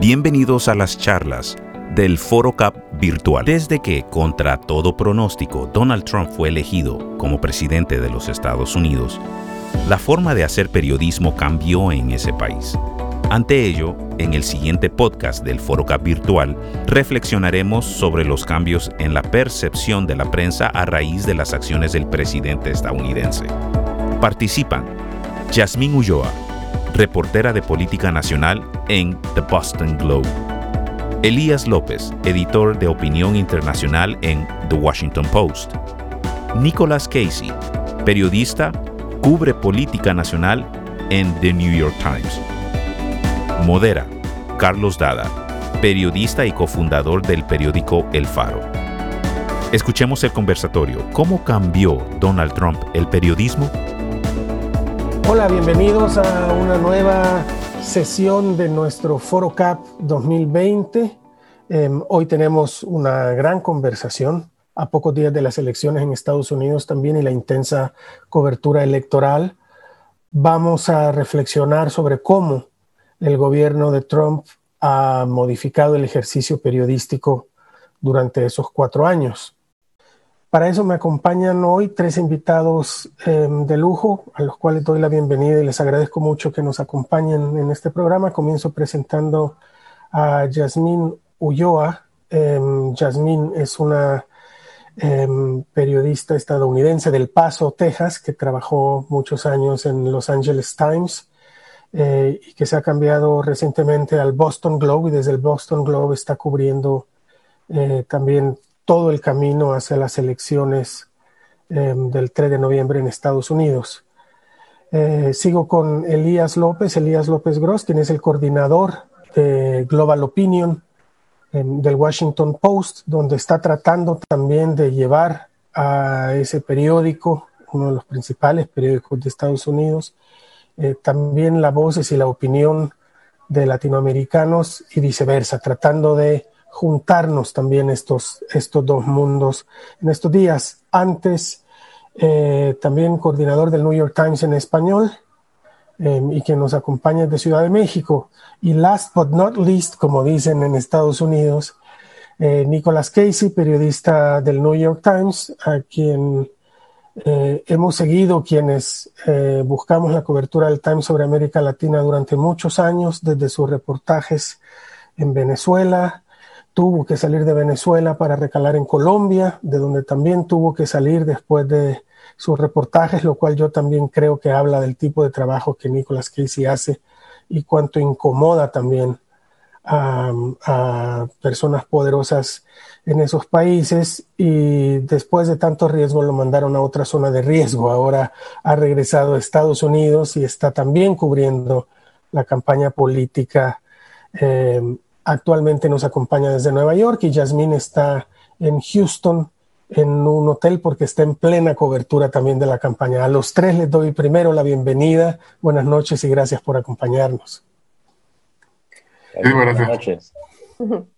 Bienvenidos a las charlas del Foro Cap virtual. Desde que, contra todo pronóstico, Donald Trump fue elegido como presidente de los Estados Unidos, la forma de hacer periodismo cambió en ese país. Ante ello, en el siguiente podcast del Foro Cap virtual, reflexionaremos sobre los cambios en la percepción de la prensa a raíz de las acciones del presidente estadounidense. Participan Yasmín Ulloa, reportera de política nacional en The Boston Globe. Elías López, editor de opinión internacional en The Washington Post. Nicholas Casey, periodista, cubre política nacional en The New York Times. Modera Carlos Dada, periodista y cofundador del periódico El Faro. Escuchemos el conversatorio. ¿Cómo cambió Donald Trump el periodismo? Hola, bienvenidos a una nueva sesión de nuestro Foro Cap 2020. Em, hoy tenemos una gran conversación a pocos días de las elecciones en Estados Unidos también y la intensa cobertura electoral. Vamos a reflexionar sobre cómo el gobierno de Trump ha modificado el ejercicio periodístico durante esos cuatro años. Para eso me acompañan hoy tres invitados em, de lujo, a los cuales doy la bienvenida y les agradezco mucho que nos acompañen en este programa. Comienzo presentando a Yasmín Ulloa. Eh, Yasmín es una em, periodista estadounidense del Paso, Texas, que trabajó muchos años en Los Angeles Times eh, y que se ha cambiado recientemente al Boston Globe y desde el Boston Globe está cubriendo eh, también todo el camino hacia las elecciones em, del 3 de noviembre en Estados Unidos. Eh, sigo con Elías López, Elías López Gross, quien es el coordinador de Global Opinion em, del Washington Post, donde está tratando también de llevar a ese periódico, uno de los principales periódicos de Estados Unidos, eh, también la voces y la opinión de latinoamericanos y viceversa, tratando de juntarnos también estos, estos dos mundos en estos días. Antes, eh, también coordinador del New York Times en español em, y que nos acompaña de Ciudad de México. Y last but not least, como dicen en Estados Unidos, eh, Nicholas Casey, periodista del New York Times, a quien eh, hemos seguido quienes buscamos la cobertura del Times sobre América Latina durante muchos años, desde sus reportajes en Venezuela, tuvo que salir de Venezuela para recalar en Colombia, de donde también tuvo que salir después de sus reportajes, lo cual yo también creo que habla del tipo de trabajo que Nicolas Casey hace y cuánto incomoda también a, personas poderosas en esos países y después de tanto riesgo lo mandaron a otra zona de riesgo. Ahora ha regresado a Estados Unidos y está también cubriendo la campaña política eh, Actualmente nos acompaña desde Nueva York y Yasmín está en Houston en un hotel porque está en plena cobertura también de la campaña. A los tres les doy primero la bienvenida. Buenas noches y gracias por acompañarnos. buenas noches.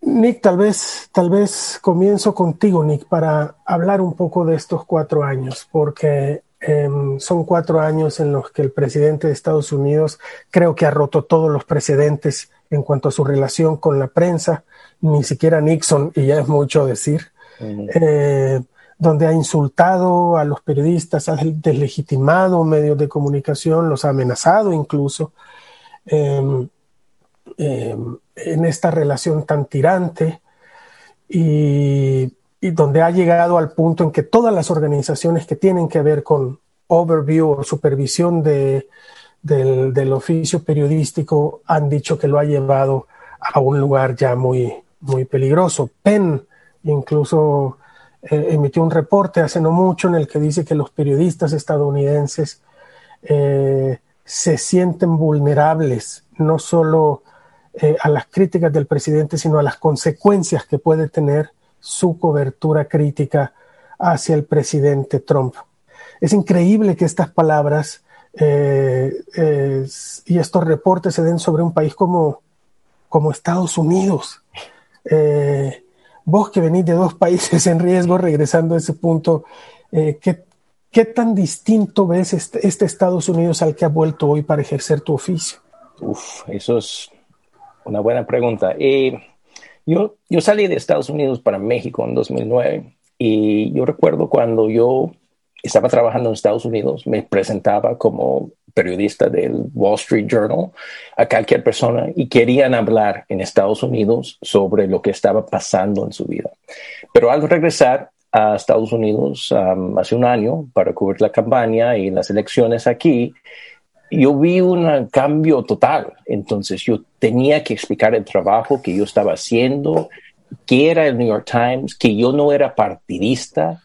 Nick, tal vez, tal vez comienzo contigo, Nick, para hablar un poco de estos cuatro años, porque em, son cuatro años en los que el presidente de Estados Unidos creo que ha roto todos los precedentes en cuanto a su relación con la prensa, ni siquiera Nixon, y ya es mucho decir, eh, donde ha insultado a los periodistas, ha deslegitimado medios de comunicación, los ha amenazado incluso, em, em, en esta relación tan tirante y, donde ha llegado al punto en que todas las organizaciones que tienen que ver con overview o supervisión de del, oficio periodístico han dicho que lo ha llevado a un lugar ya muy, muy peligroso. Penn incluso eh, emitió un reporte hace no mucho en el que dice que los periodistas estadounidenses eh, se sienten vulnerables no solo eh, a las críticas del presidente, sino a las consecuencias que puede tener su cobertura crítica hacia el presidente Trump. Es increíble que estas palabras eh, y estos reportes se den sobre un país como, como Estados Unidos. Eh, vos que venís de dos países en riesgo, regresando a ese punto, eh, ¿qué, ¿qué, tan distinto ves este, este, Estados Unidos al que ha vuelto hoy para ejercer tu oficio? Uf, eso es una buena pregunta. Eh, yo, yo salí de Estados Unidos para México en 2009 y yo recuerdo cuando yo estaba trabajando en Estados Unidos, me presentaba como periodista del Wall Street Journal a cualquier persona y querían hablar en Estados Unidos sobre lo que estaba pasando en su vida. Pero al regresar a Estados Unidos um, hace un año para cubrir la campaña y las elecciones aquí, yo vi un cambio total. Entonces yo tenía que explicar el trabajo que yo estaba haciendo, qué era el New York Times, que yo no era partidista,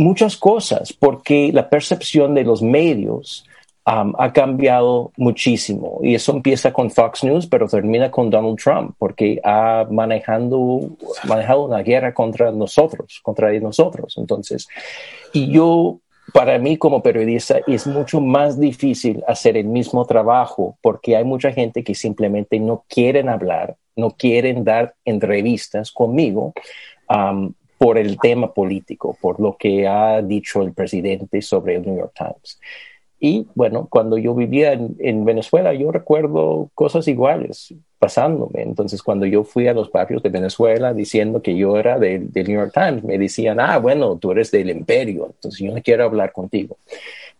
muchas cosas, porque la percepción de los medios um, ha cambiado muchísimo. Y eso empieza con Fox News, pero termina con Donald Trump, porque ha manejando, manejado una guerra contra nosotros, contra nosotros. Entonces, y yo para mí como periodista es mucho más difícil hacer el mismo trabajo porque hay mucha gente que simplemente no quieren hablar, no quieren dar entrevistas conmigo um, por el tema político, por lo que ha dicho el presidente sobre el New York Times. Y bueno, cuando yo vivía en, Venezuela, yo recuerdo cosas iguales pasándome. Entonces, cuando yo fui a los barrios de Venezuela diciendo que yo era del, New York Times, me decían, ah, bueno, tú eres del imperio, entonces yo no quiero hablar contigo.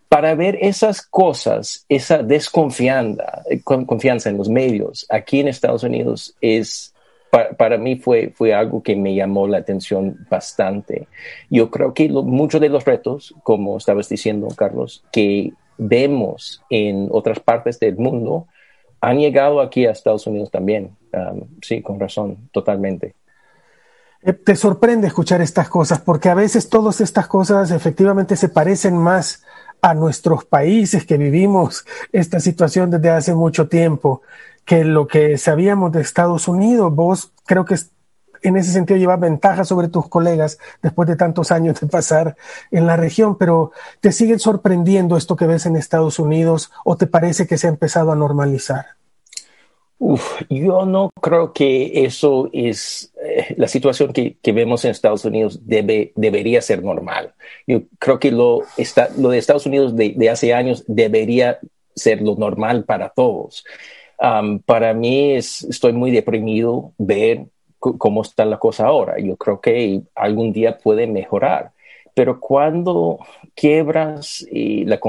Para ver esas cosas, esa desconfianza eh, confianza en los medios aquí en Estados Unidos es para, mí fue, fue algo que me llamó la atención bastante. Yo creo que muchos de los retos, como estabas diciendo, Carlos, que vemos en otras partes del mundo han llegado aquí a Estados Unidos también. Sí, con razón, totalmente. Eh, te sorprende escuchar estas cosas porque a veces todas estas cosas efectivamente se parecen más a nuestros países que vivimos esta situación desde hace mucho tiempo que lo que sabíamos de Estados Unidos. Vos creo que en ese sentido lleva ventaja sobre tus colegas después de tantos años de pasar en la región, pero ¿te sigue sorprendiendo esto que ves en Estados Unidos o te parece que se ha empezado a normalizar? Uf, yo no creo que eso es eh, la situación que, vemos en Estados Unidos debe, debería ser normal. Yo creo que lo, está, lo de Estados Unidos de, de hace años debería ser lo normal para todos. Um, para mí es, estoy muy deprimido ver cómo está la cosa ahora. Yo creo que algún día puede mejorar, pero cuando quiebras y la,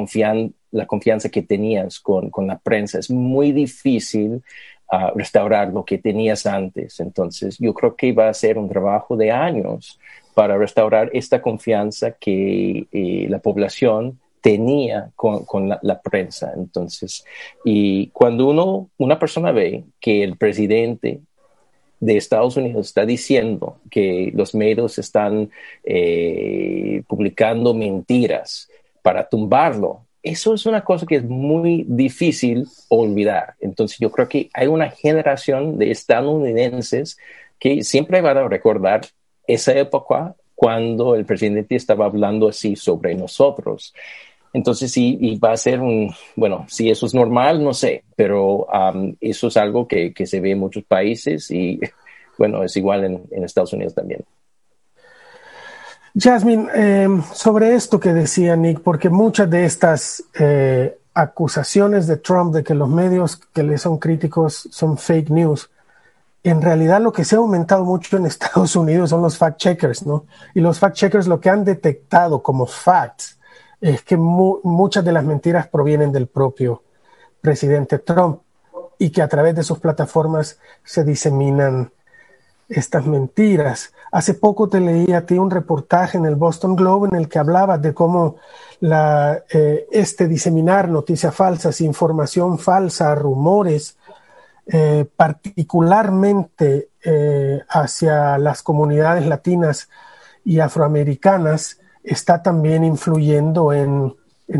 la confianza que tenías con, con, la prensa, es muy difícil uh, restaurar lo que tenías antes. Entonces, yo creo que va a ser un trabajo de años para restaurar esta confianza que eh, la población tenía con, la, prensa. Entonces, y cuando uno, una persona ve que el presidente de Estados Unidos está diciendo que los medios están eh, publicando mentiras para tumbarlo. Eso es una cosa que es muy difícil olvidar. Entonces yo creo que hay una generación de estadounidenses que siempre van a recordar esa época cuando el presidente estaba hablando así sobre nosotros. Entonces sí, va a ser un, bueno, si eso es normal, no sé, pero eso es algo que, se ve en muchos países y bueno, es igual en, Estados Unidos también. Jasmine, eh, sobre esto que decía Nick, porque muchas de estas eh, acusaciones de Trump de que los medios que le son críticos son fake news, en realidad lo que se ha aumentado mucho en Estados Unidos son los fact checkers, ¿no? Y los fact checkers lo que han detectado como facts es que muchas de las mentiras provienen del propio presidente Trump y que a través de sus plataformas se diseminan estas mentiras. Hace poco te leí a ti un reportaje en el Boston Globe en el que hablabas de cómo eh, este diseminar noticias falsas, información falsa, rumores, eh, particularmente eh, hacia las comunidades latinas y afroamericanas, está también influyendo en,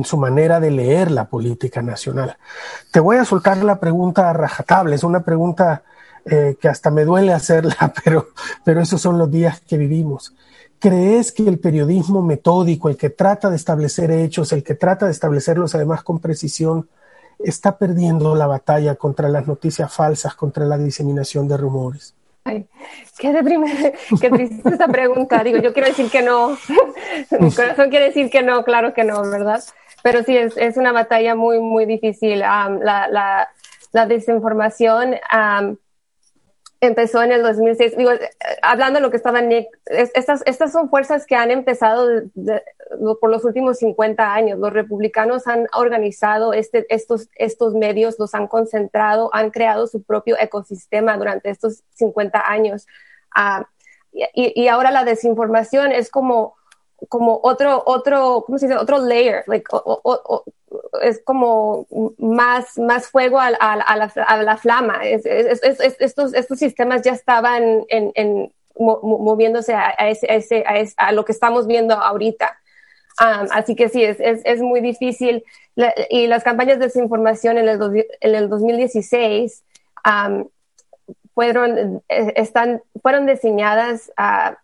su manera de leer la política nacional. Te voy a soltar la pregunta a es una pregunta eh, que hasta me duele hacerla, pero, pero esos son los días que vivimos. ¿Crees que el periodismo metódico, el que trata de establecer hechos, el que trata de establecerlos además con precisión, está perdiendo la batalla contra las noticias falsas, contra la diseminación de rumores? Ay, qué, deprimente, qué triste esta pregunta. Digo, yo quiero decir que no. Mi corazón quiere decir que no, claro que no, ¿verdad? Pero sí, es, es una batalla muy, muy difícil. la, la, la, desinformación empezó en el 2006. Digo, hablando de lo que estaba Nick, estas, estas son fuerzas que han empezado por los últimos 50 años. Los republicanos han organizado este, estos, estos medios, los han concentrado, han creado su propio ecosistema durante estos 50 años. Ah, y, ahora la desinformación es como como otro, otro, ¿cómo se dice? Otro layer, like, es como más, más fuego a, la, a la, flama. estos, estos sistemas ya estaban en, moviéndose a, ese, a, lo que estamos viendo ahorita. Um, así que sí, es, muy difícil. y las campañas de desinformación en el, en el 2016 um, fueron, eh, están, fueron diseñadas a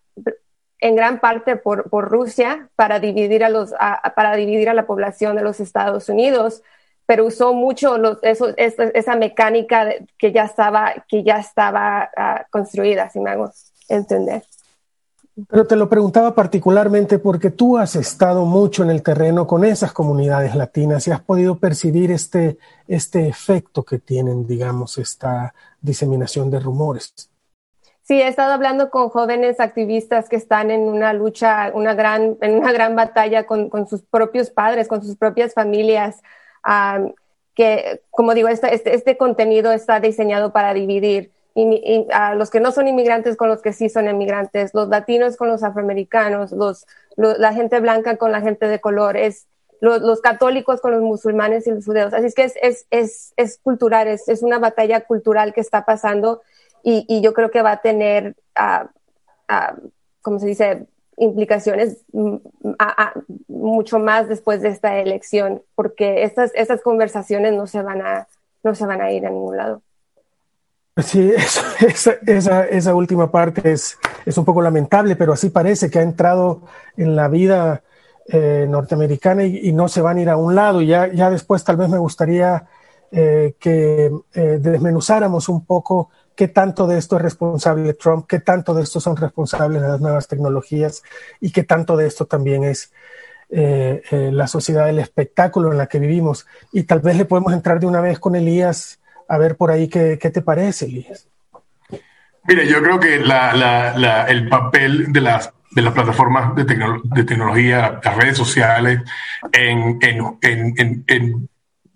en gran parte por, Rusia para dividir, a los, para dividir a la población de los Estados Unidos, pero usó mucho los, eso, esa, mecánica que ya estaba, que ya estaba uh, construida, si me hago entender. Pero te lo preguntaba particularmente porque tú has estado mucho en el terreno con esas comunidades latinas y has podido percibir este, este efecto que tienen, digamos, esta diseminación de rumores. Sí, he estado hablando con jóvenes activistas que están en una lucha, una gran, en una gran batalla con, sus propios padres, con sus propias familias, que, como digo, este, este, este, contenido está diseñado para dividir a los que no son inmigrantes con los que sí son inmigrantes, los latinos con los afroamericanos, los, la gente blanca con la gente de color, es, los, católicos con los musulmanes y los judeos. Así es que es, es, es, es cultural, es una batalla cultural que está pasando y, yo creo que va a tener, uh, como se dice, implicaciones mucho más después de esta elección, porque estas, estas conversaciones no se van a, no se van a ir a ningún lado. Sí, esa, esa, última parte es, es un poco lamentable, pero así parece que ha entrado en la vida eh, norteamericana y, no se van a ir a un lado. Ya, ya después tal vez me gustaría eh, que eh, desmenuzáramos un poco qué tanto de esto es responsable Trump, qué tanto de esto son responsables las nuevas tecnologías y qué tanto de esto también es eh, eh, la sociedad del espectáculo en la que vivimos. Y tal vez le podemos entrar de una vez con Elías a ver por ahí qué, te parece, Elías. Mire, yo creo que el papel de las, de las plataformas de, de tecnología, las redes sociales, en, en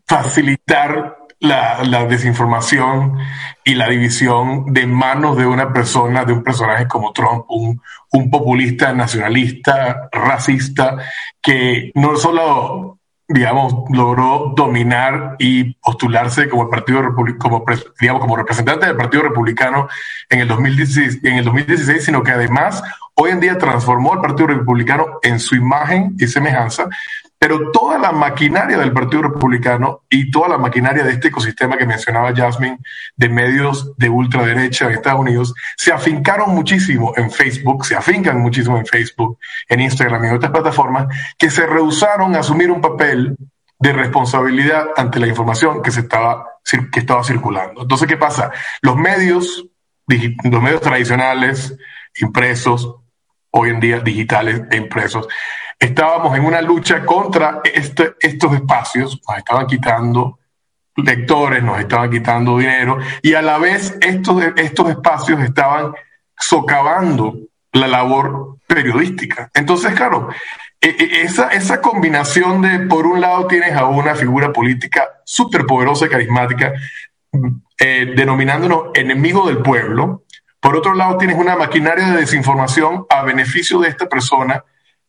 facilitar la, desinformación y la división de manos de una persona, de un personaje como Trump, un, populista nacionalista, racista, que no solo digamos, logró dominar y postularse como el Partido como, digamos, como representante del Partido Republicano en el, 2016, en el 2016, sino que además hoy en día transformó al Partido Republicano en su imagen y semejanza, pero toda la maquinaria del Partido Republicano y toda la maquinaria de este ecosistema que mencionaba Jasmine de medios de ultraderecha en Estados Unidos se afincaron muchísimo en Facebook, se afincan muchísimo en Facebook, en Instagram y en otras plataformas que se rehusaron a asumir un papel de responsabilidad ante la información que se estaba, que estaba circulando. Entonces, ¿qué pasa? Los medios, los medios tradicionales, impresos, hoy en día digitales e impresos, estábamos en una lucha contra este, estos espacios, nos estaban quitando lectores, nos estaban quitando dinero y a la vez estos, estos espacios estaban socavando la labor periodística. Entonces, claro, e, e, esa, esa combinación de, por un lado, tienes a una figura política súper poderosa y carismática, eh, denominándonos enemigo del pueblo, por otro lado, tienes una maquinaria de desinformación a beneficio de esta persona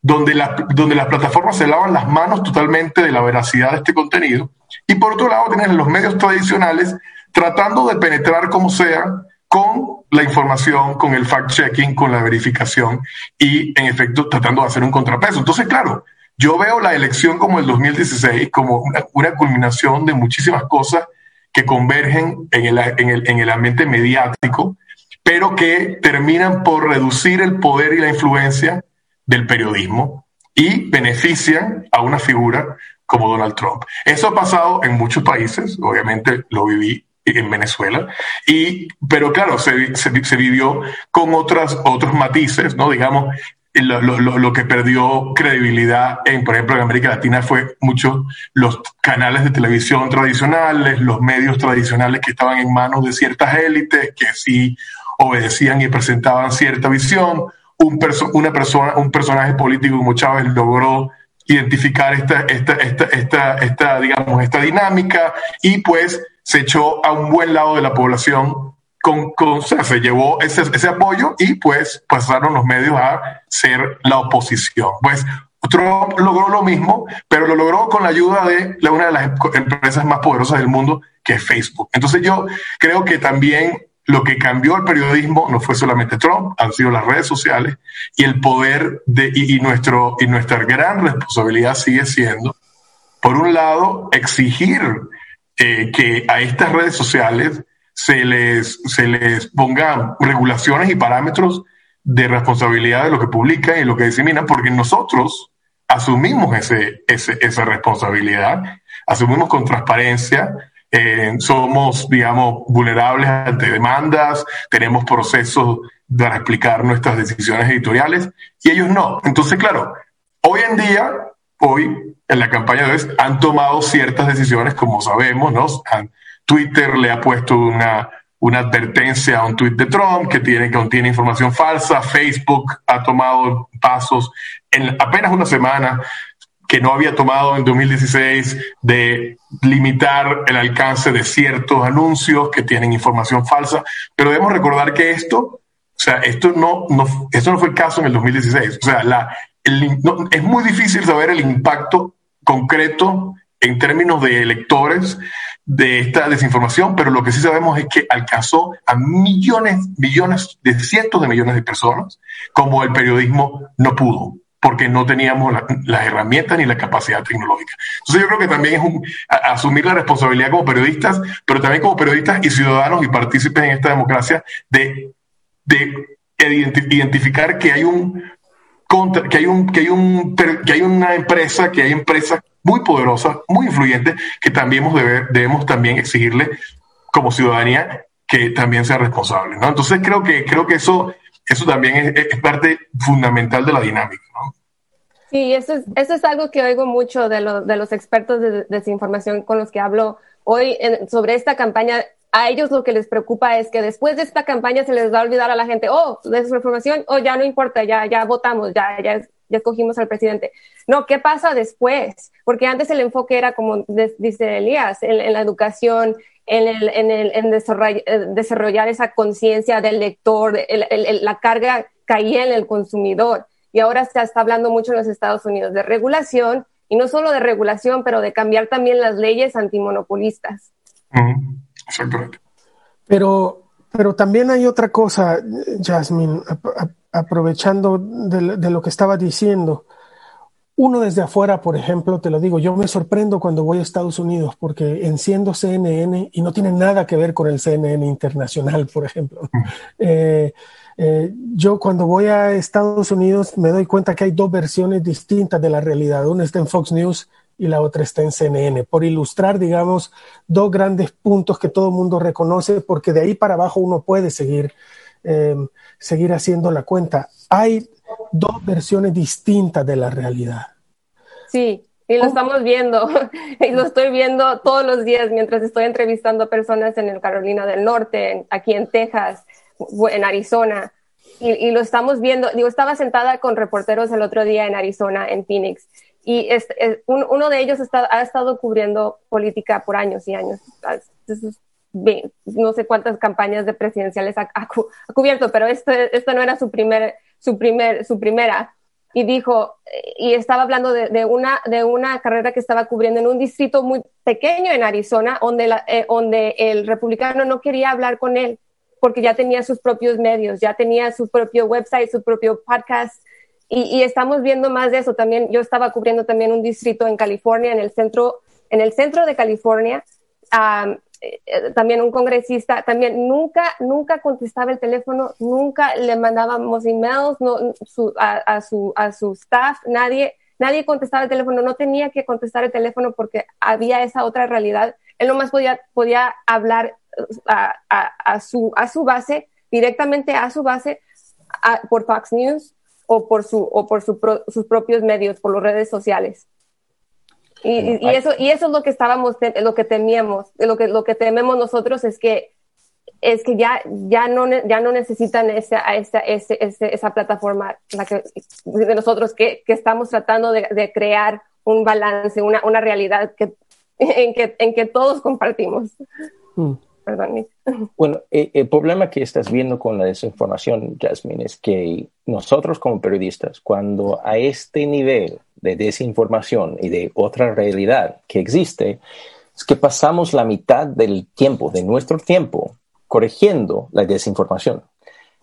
donde, donde las plataformas se lavan las manos totalmente de la veracidad de este contenido. Y por otro lado, tienen los medios tradicionales tratando de penetrar como sea con la información, con el fact-checking, con la verificación y, en efecto, tratando de hacer un contrapeso. Entonces, claro, yo veo la elección como el 2016 como una, una culminación de muchísimas cosas que convergen en el, en, el, en el ambiente mediático, pero que terminan por reducir el poder y la influencia del periodismo y benefician a una figura como Donald Trump. Eso ha pasado en muchos países, obviamente lo viví en Venezuela, y, pero claro, se, se, vivió con otras, otros matices, ¿no? Digamos, lo, lo, lo, que perdió credibilidad, en, por ejemplo, en América Latina fue muchos los canales de televisión tradicionales, los medios tradicionales que estaban en manos de ciertas élites que sí obedecían y presentaban cierta visión. Un, una persona, un personaje político como Chávez logró identificar esta, esta, esta, esta, esta, digamos, esta dinámica y pues se echó a un buen lado de la población con, con o se llevó ese, ese, apoyo y pues pasaron los medios a ser la oposición. Pues Trump logró lo mismo, pero lo logró con la ayuda de una de las empresas más poderosas del mundo, que es Facebook. Entonces yo creo que también lo que cambió el periodismo no fue solamente Trump, han sido las redes sociales y el poder de, y, nuestro, y nuestra gran responsabilidad sigue siendo, por un lado, exigir eh, que a estas redes sociales se les, se les pongan regulaciones y parámetros de responsabilidad de lo que publican y lo que diseminan, porque nosotros asumimos ese, ese, esa responsabilidad, asumimos con transparencia, eh, somos, digamos, vulnerables ante demandas, tenemos procesos para explicar nuestras decisiones editoriales y ellos no. Entonces, claro, hoy en día, hoy en la campaña de hoy, han tomado ciertas decisiones, como sabemos, ¿no? Twitter le ha puesto una, una advertencia a un tweet de Trump que tiene, contiene información falsa. Facebook ha tomado pasos en apenas una semana que no había tomado en 2016 de limitar el alcance de ciertos anuncios que tienen información falsa. Pero debemos recordar que esto, o sea, esto no, no, esto no fue el caso en el 2016. O sea, la, es muy difícil saber el impacto concreto en términos de electores de esta desinformación, pero lo que sí sabemos es que alcanzó a millones, millones, de cientos de millones de personas, como el periodismo no pudo porque no teníamos las herramientas ni la capacidad tecnológica. Entonces yo creo que también es un, asumir la responsabilidad como periodistas, pero también como periodistas y ciudadanos y partícipes en esta democracia de, de identificar que hay un que hay un que hay un que hay una empresa que hay empresas muy poderosas muy influyentes que también debemos, debemos también exigirle como ciudadanía que también sea responsable ¿no? entonces creo que creo que eso eso también es, parte fundamental de la dinámica. ¿no? Sí, eso es, eso es algo que oigo mucho de, de los expertos de, desinformación con los que hablo hoy sobre esta campaña. A ellos lo que les preocupa es que después de esta campaña se les va a olvidar a la gente, oh, desinformación, oh, ya no importa, ya, ya votamos, ya, ya, ya escogimos al presidente. No, ¿qué pasa después? Porque antes el enfoque era, como dice Elías, en la educación, en, el, en, el, en eh, desarrollar, esa conciencia del lector, la carga caía en el consumidor. Y ahora se está hablando mucho en los Estados Unidos de regulación, y no solo de regulación, pero de cambiar también las leyes antimonopolistas. Exactamente. Pero, pero también hay otra cosa, Jasmine, aprovechando de, de, lo que estaba diciendo. Uno desde afuera, por ejemplo, te lo digo, yo me sorprendo cuando voy a Estados Unidos porque enciendo CNN y no tiene nada que ver con el CNN internacional, por ejemplo. Eh, eh, yo cuando voy a Estados Unidos me doy cuenta que hay dos versiones distintas de la realidad. Una está en Fox News y la otra está en CNN, por ilustrar, digamos, dos grandes puntos que todo el mundo reconoce, porque de ahí para abajo uno puede seguir, eh, seguir haciendo la cuenta. Hay dos versiones distintas de la realidad. Sí, y lo estamos viendo, y lo estoy viendo todos los días mientras estoy entrevistando personas en el Carolina del Norte, aquí en Texas, en Arizona, y, lo estamos viendo. Digo, estaba sentada con reporteros el otro día en Arizona, en Phoenix, y uno de ellos ha estado cubriendo política por años y años. no sé cuántas campañas de presidenciales ha, cubierto, pero esto, esto no era su primer su, primer, su primera, y dijo, y estaba hablando de, una, de una carrera que estaba cubriendo en un distrito muy pequeño en Arizona, donde, eh, donde el republicano no quería hablar con él, porque ya tenía sus propios medios, ya tenía su propio website, su propio podcast, y, estamos viendo más de eso también. Yo estaba cubriendo también un distrito en California, en el centro, en el centro de California, eh, también un congresista, también nunca, nunca contestaba el teléfono, nunca le mandábamos emails a, su, a su staff, nadie, nadie contestaba el teléfono, no tenía que contestar el teléfono porque había esa otra realidad. Él nomás podía, podía hablar a, su, a su base, directamente a su base, por Fox News o por, su, o por sus propios medios, por las redes sociales. Y, eso, y eso es lo que estábamos, lo que temíamos, lo que, lo que tememos nosotros es que es que ya, ya, no, ya no necesitan esa, esa, esa, esa plataforma la que, de nosotros que, que estamos tratando de, de, crear un balance, una, una realidad que, en, que, en que todos compartimos. Mm. Perdón. Bueno, eh, el problema que estás viendo con la desinformación, Jasmine, es que nosotros como periodistas, cuando a este nivel de desinformación y de otra realidad que existe, es que pasamos la mitad del tiempo, de nuestro tiempo, corrigiendo la desinformación.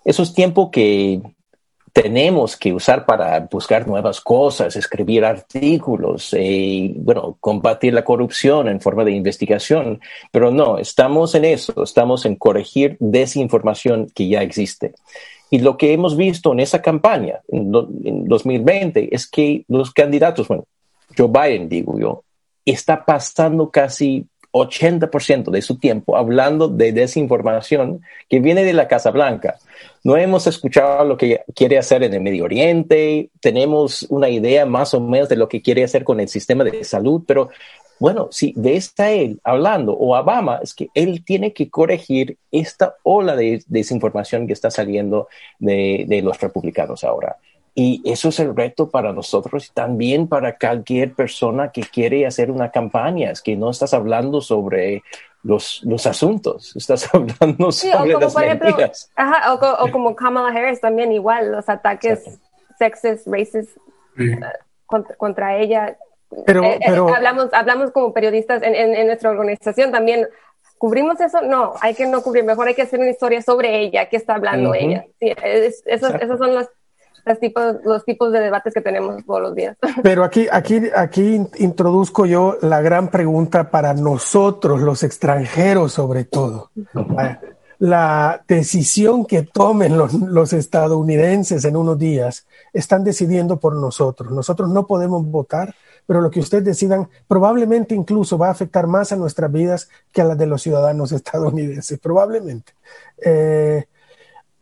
Eso es tiempo que tenemos que usar para buscar nuevas cosas, escribir artículos, eh, bueno, combatir la corrupción en forma de investigación. Pero no, estamos en eso, estamos en corregir desinformación que ya existe. Y lo que hemos visto en esa campaña en, en 2020 es que los candidatos, bueno, Joe Biden, digo yo, está pasando casi 80% de su tiempo hablando de desinformación que viene de la Casa Blanca. No hemos escuchado lo que quiere hacer en el Medio Oriente, tenemos una idea más o menos de lo que quiere hacer con el sistema de salud, pero bueno, si ves a él hablando o Obama, es que él tiene que corregir esta ola de desinformación que está saliendo de los republicanos ahora. Y eso es el reto para nosotros y también para cualquier persona que quiere hacer una campaña. Es que no estás hablando sobre los, los asuntos, estás hablando sobre las mentiras. ajá, o, como Kamala Harris también igual, los ataques sexes, races eh, contra, ella. Pero, eh, eh, pero... hablamos, hablamos como periodistas en, en, nuestra organización también. ¿Cubrimos eso? No, hay que no cubrir. Mejor hay que hacer una historia sobre ella, qué está hablando ella. Sí, esos, esos son los los tipos, los tipos de debates que tenemos todos los días. Pero aquí, aquí, aquí introduzco yo la gran pregunta para nosotros, los extranjeros sobre todo. La decisión que tomen los, los estadounidenses en unos días están decidiendo por nosotros. Nosotros no podemos votar, pero lo que ustedes decidan probablemente incluso va a afectar más a nuestras vidas que a las de los ciudadanos estadounidenses, probablemente. Eh,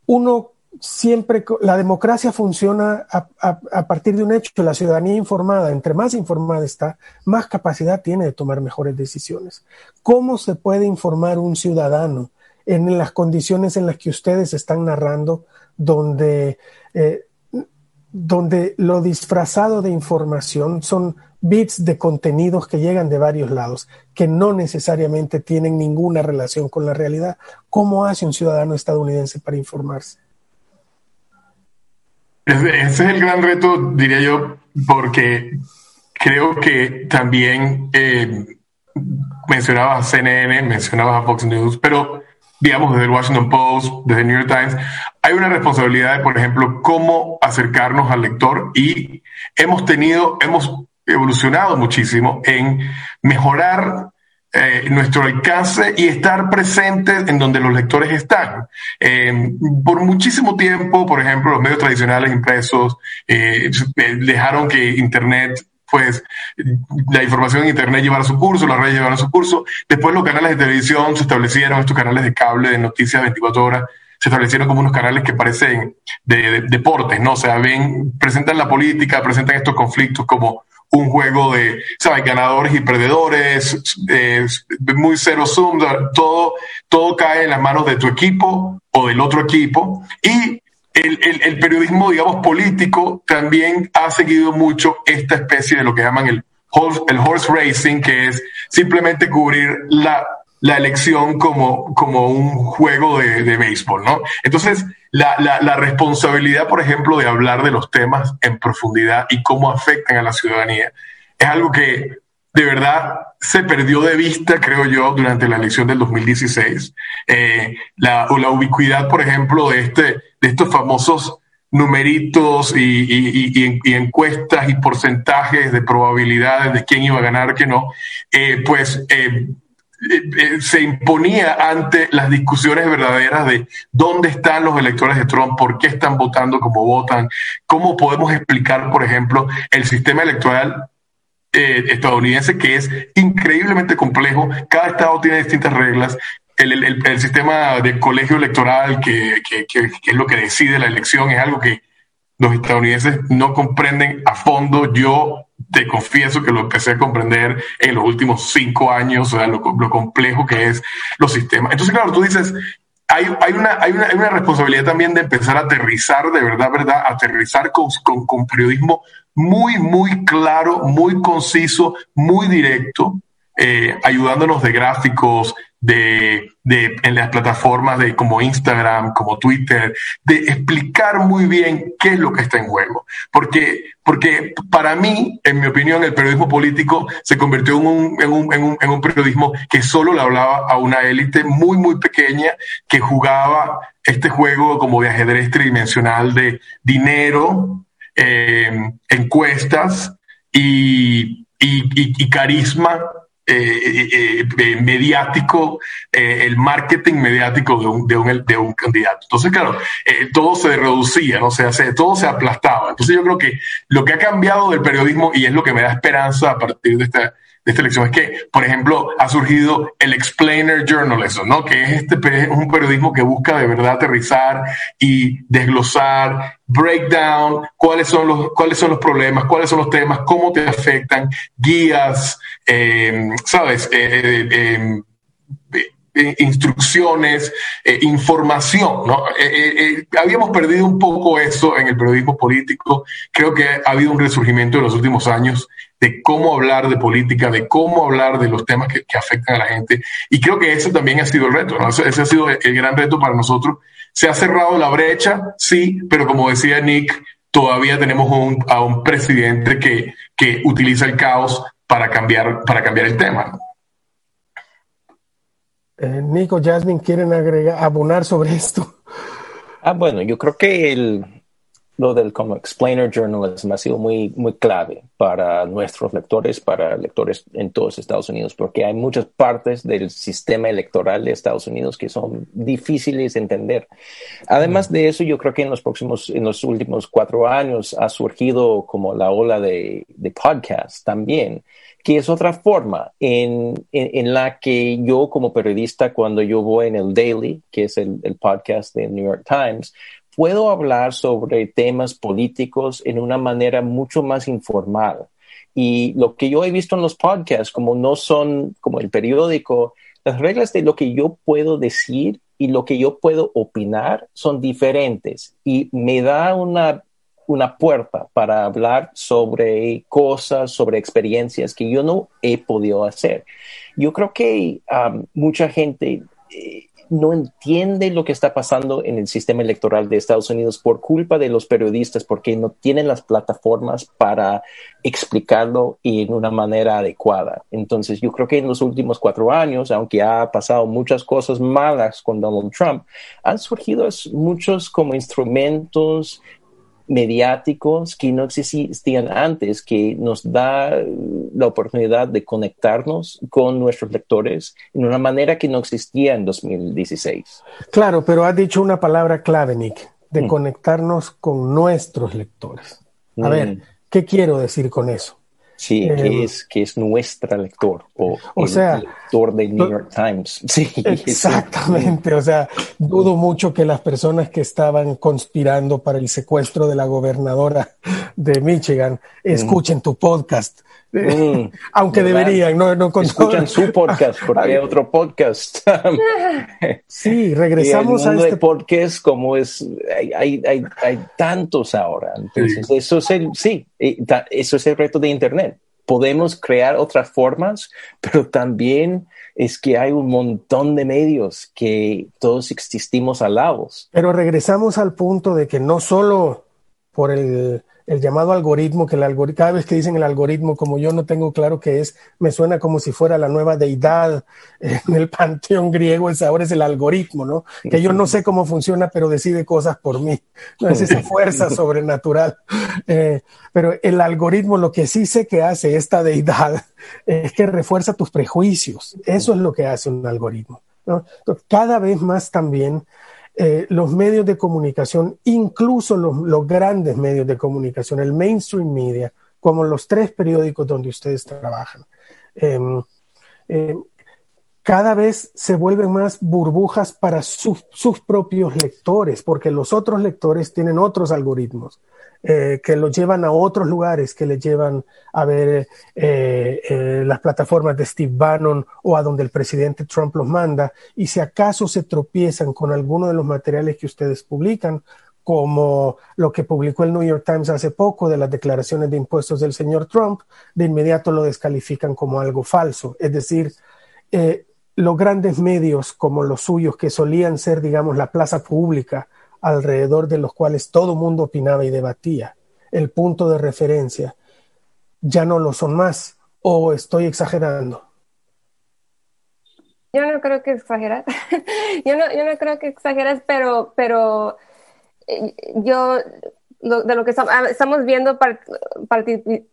uno siempre la democracia funciona a, partir de un hecho, la ciudadanía informada, entre más informada está, más capacidad tiene de tomar mejores decisiones. ¿Cómo se puede informar un ciudadano en las condiciones en las que ustedes están narrando, donde, eh, donde lo disfrazado de información son bits de contenidos que llegan de varios lados, que no necesariamente tienen ninguna relación con la realidad? ¿Cómo hace un ciudadano estadounidense para informarse? Ese, es el gran reto, diría yo, porque creo que también eh, mencionabas a CNN, mencionabas a Fox News, pero digamos desde el Washington Post, desde New York Times, hay una responsabilidad de, por ejemplo, cómo acercarnos al lector y hemos tenido, hemos evolucionado muchísimo en mejorar eh, nuestro alcance y estar presentes en donde los lectores están. Eh, por muchísimo tiempo, por ejemplo, los medios tradicionales impresos eh, dejaron que Internet pues la información en Internet llevara su curso, las redes llevaran su curso. Después los canales de televisión se establecieron, estos canales de cable de noticias 24 horas, se establecieron como unos canales que parecen de, deportes, ¿no? O sea, ven, presentan la política, presentan estos conflictos como un juego de, ¿sabes? Ganadores y perdedores, muy cero sum, todo, todo cae en las manos de tu equipo o del otro equipo. Y el, el, el, periodismo, digamos, político también ha seguido mucho esta especie de lo que llaman el horse, el horse racing, que es simplemente cubrir la, la elección como, como un juego de, de béisbol, ¿no? Entonces, la, la, la, responsabilidad, por ejemplo, de hablar de los temas en profundidad y cómo afectan a la ciudadanía es algo que de verdad se perdió de vista, creo yo, durante la elección del 2016. Eh, la, o la ubicuidad, por ejemplo, de, este, de estos famosos numeritos y, y, y, encuestas y porcentajes de probabilidades de quién iba a ganar, que no, eh, pues eh, se imponía ante las discusiones verdaderas de dónde están los electores de Trump, por qué están votando como votan, cómo podemos explicar, por ejemplo, el sistema electoral eh, estadounidense que es increíblemente complejo. Cada estado tiene distintas reglas. El, sistema de colegio electoral, que, que, es lo que decide la elección, es algo que los estadounidenses no comprenden a fondo. Yo te confieso que lo empecé a comprender en los últimos cinco años, o sea, lo, complejo que es los sistemas. Entonces, claro, tú dices, hay, una, hay, una, hay, una, responsabilidad también de empezar a aterrizar, de verdad, verdad, aterrizar con, con, con periodismo muy, muy claro, muy conciso, muy directo, eh, ayudándonos de gráficos, de, de, en las plataformas de como Instagram, como Twitter, de explicar muy bien qué es lo que está en juego. Porque, porque para mí, en mi opinión, el periodismo político se convirtió en un, en un, en un, en un periodismo que solo le hablaba a una élite muy, muy pequeña que jugaba este juego como de ajedrez tridimensional de dinero, eh, encuestas y, y, y carisma eh, eh, eh, mediático, el marketing mediático de un, de un, de un candidato. Entonces, claro, todo se reducía, ¿no? O sea, todo se aplastaba. Entonces, yo creo que lo que ha cambiado del periodismo, y es lo que me da esperanza a partir de esta, de esta elección, es que, por ejemplo, ha surgido el explainer journalism, ¿no? Que es este un periodismo que busca de verdad aterrizar y desglosar breakdown, cuáles son los, cuáles son los problemas, cuáles son los temas, cómo te afectan, guías, eh, ¿sabes? Eh, eh, instrucciones, información, ¿no? habíamos perdido un poco eso en el periodismo político. Creo que ha habido un resurgimiento en los últimos años de cómo hablar de política, de cómo hablar de los temas que, afectan a la gente. Y creo que ese también ha sido el reto, ¿no? ese ha sido el gran reto para nosotros se ha cerrado la brecha, sí, pero como decía Nick, todavía tenemos a un presidente que, que utiliza el caos para cambiar, para cambiar el tema. Eh, Nico, Jasmine, ¿quieren agregar, abonar sobre esto? Ah, bueno, yo creo que el, lo del como explainer journalism ha sido muy, muy clave para nuestros lectores, para lectores en todos Estados Unidos, porque hay muchas partes del sistema electoral de Estados Unidos que son difíciles de entender. Además de eso, yo creo que en los próximos, en los últimos cuatro años ha surgido como la ola de, de podcast también, que es otra forma en, en, la que yo como periodista, cuando yo voy en el Daily, que es el, el podcast del New York Times, puedo hablar sobre temas políticos en una manera mucho más informal. Y lo que yo he visto en los podcasts, como no son como el periódico, las reglas de lo que yo puedo decir y lo que yo puedo opinar son diferentes y me da una, una puerta para hablar sobre cosas, sobre experiencias que yo no he podido hacer. Yo creo que mucha gente eh, no entiende lo que está pasando en el sistema electoral de Estados Unidos por culpa de los periodistas, porque no tienen las plataformas para explicarlo en una manera adecuada. Entonces, yo creo que en los últimos cuatro años, aunque ha pasado muchas cosas malas con Donald Trump, han surgido muchos como instrumentos mediáticos que no existían antes, que nos da la oportunidad de conectarnos con nuestros lectores en una manera que no existía en 2016. Claro, pero has dicho una palabra clave, Nick, de mm. conectarnos con nuestros lectores. A mm. ver, ¿qué quiero decir con eso? Sí, que, em, es, que es nuestra lector o, o sea, lector del New York Times. Sí, exactamente. O sea, dudo mucho que las personas que estaban conspirando para el secuestro de la gobernadora de Michigan mm. escuchen tu podcast. Mm, Aunque deberían, no, no Escuchan su podcast, porque hay otro podcast. sí, regresamos a este podcast, como es, hay, hay, hay, hay tantos ahora. Entonces, eso es el, sí, eso es el reto de Internet. Podemos crear otras formas, pero también es que hay un montón de medios que todos existimos al lado. Pero regresamos al punto de que no solo por el el llamado algoritmo, que el algoritmo, cada vez que dicen el algoritmo, como yo no tengo claro qué es, me suena como si fuera la nueva deidad en el panteón griego, ese ahora es el algoritmo, ¿no? Que yo no sé cómo funciona, pero decide cosas por mí. No es esa fuerza sobrenatural. Eh, pero el algoritmo, lo que sí sé que hace esta deidad es que refuerza tus prejuicios. Eso es lo que hace un algoritmo. ¿no? cada vez más también eh, los medios de comunicación, incluso los, grandes medios de comunicación, el mainstream media, como los tres periódicos donde ustedes trabajan, em, em, cada vez se vuelven más burbujas para sus propios lectores, porque los otros lectores tienen otros algoritmos. Eh, que lo llevan a otros lugares, que le llevan a ver eh, eh, las plataformas de Steve Bannon o a donde el presidente Trump los manda, y si acaso se tropiezan con alguno de los materiales que ustedes publican, como lo que publicó el New York Times hace poco de las declaraciones de impuestos del señor Trump, de inmediato lo descalifican como algo falso. Es decir, los grandes medios como los suyos, que solían ser, digamos, la plaza pública, alrededor de los cuales todo mundo opinaba y debatía, el punto de referencia, ya no lo son más o estoy exagerando. Yo no creo que exageras. yo, no, yo no creo que exageras, pero, pero eh, yo de lo que ah, estamos viendo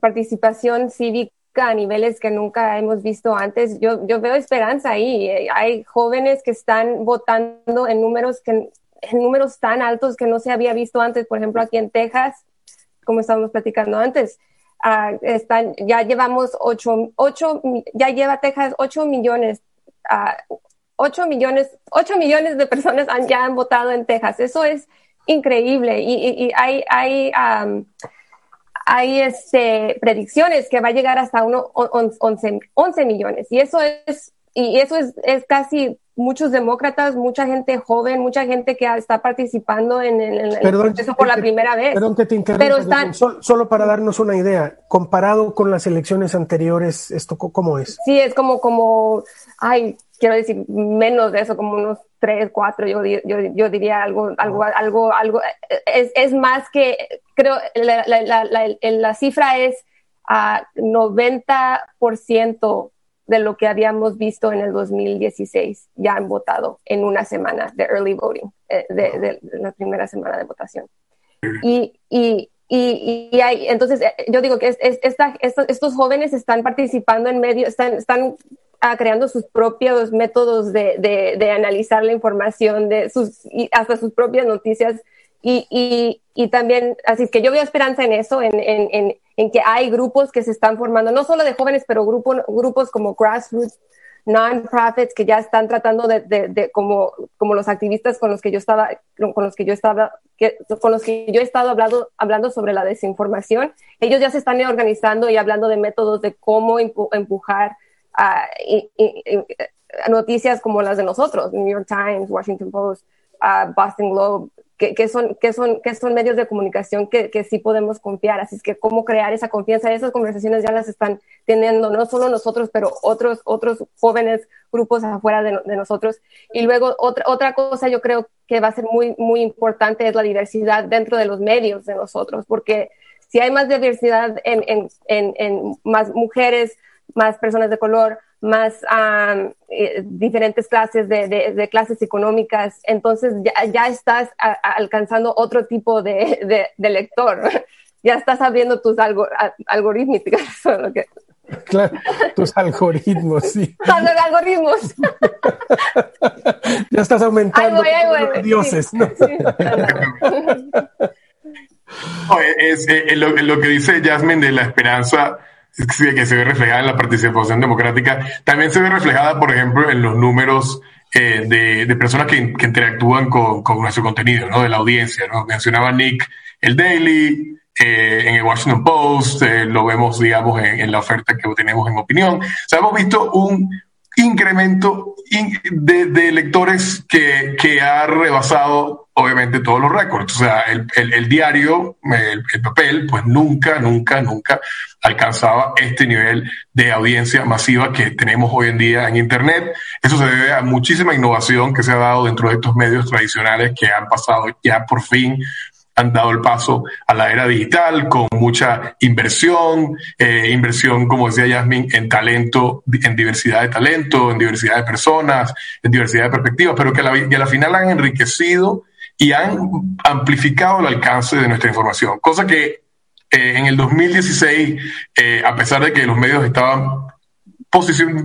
participación cívica a niveles que nunca hemos visto antes. Yo, yo veo esperanza ahí. Hay jóvenes que están votando en números que en números tan altos que no se había visto antes, por ejemplo, aquí en Texas, como estábamos platicando antes. Ah, están, ya llevamos 8, ya lleva Texas 8 millones, uh, 8 millones, 8 millones de personas han, ya han votado en Texas. Eso es increíble y, hay, hay, hay este, predicciones que va a llegar hasta uno, 11, 11 millones y eso es, y eso es, es casi muchos demócratas, mucha gente joven, mucha gente que está participando en el, proceso por la primera vez. Perdón que te interrumpa, solo, para darnos una idea, comparado con las elecciones anteriores, ¿esto cómo es? Sí, es como, como, ay, quiero decir, menos de eso, como unos tres, cuatro, yo, yo, yo diría algo, algo, algo, algo, es, es más que, creo, la, la, la, la cifra es a 90% de lo que habíamos visto en el 2016 ya han votado en una semana de early voting, eh, de, la primera semana de votación. Y, y, y, hay, entonces eh, yo digo que es, esta, estos jóvenes están participando en medio, están, están ah, creando sus propios métodos de, de, analizar la información, de sus, y hasta sus propias noticias. Y, y, y también, así es que yo veo esperanza en eso, en, en en que hay grupos que se están formando, no solo de jóvenes, pero grupos, grupos como grassroots, non-profits que ya están tratando de, como, como los activistas con los que yo estaba, con los que yo estaba, con los que yo he estado hablando, hablando sobre la desinformación, ellos ya se están organizando y hablando de métodos de cómo empujar a noticias como las de nosotros, New York Times, Washington Post, Boston Globe, que, son, que, son, que son medios de comunicación que, que, sí podemos confiar. Así es que cómo crear esa confianza, esas conversaciones ya las están teniendo no solo nosotros, pero otros, otros jóvenes grupos afuera de, de nosotros. Y luego otra, otra cosa yo creo que va a ser muy, muy importante es la diversidad dentro de los medios de nosotros, porque si hay más diversidad en, en, en, en más mujeres, más personas de color, más eh, diferentes clases de, clases económicas, entonces ya, estás alcanzando otro tipo de, lector, ya estás abriendo tus algo, algorítmicas. Claro, tus algoritmos, sí. Tus algoritmos. ya estás aumentando los dioses, ¿no? es, lo, lo, que dice Jasmine de la esperanza que se ve reflejada en la participación democrática, también se ve reflejada, por ejemplo, en los números eh, de, de, personas que, que interactúan con, con, nuestro contenido, ¿no? De la audiencia, ¿no? Mencionaba Nick el Daily, eh, en el Washington Post, eh, lo vemos, digamos, en, en, la oferta que tenemos en opinión. O sea, hemos visto un incremento de, de lectores que, que ha rebasado obviamente todos los récords. O sea, el, el, diario, el, papel, pues nunca, nunca, nunca alcanzaba este nivel de audiencia masiva que tenemos hoy en día en Internet. Eso se debe a muchísima innovación que se ha dado dentro de estos medios tradicionales que han pasado ya por fin han dado el paso a la era digital con mucha inversión, eh, inversión, como decía Yasmin, en talento, en diversidad de talento, en diversidad de personas, en diversidad de perspectivas, pero que a la, que a final han enriquecido y han amplificado el alcance de nuestra información, cosa que eh, en el 2016, eh, a pesar de que los medios estaban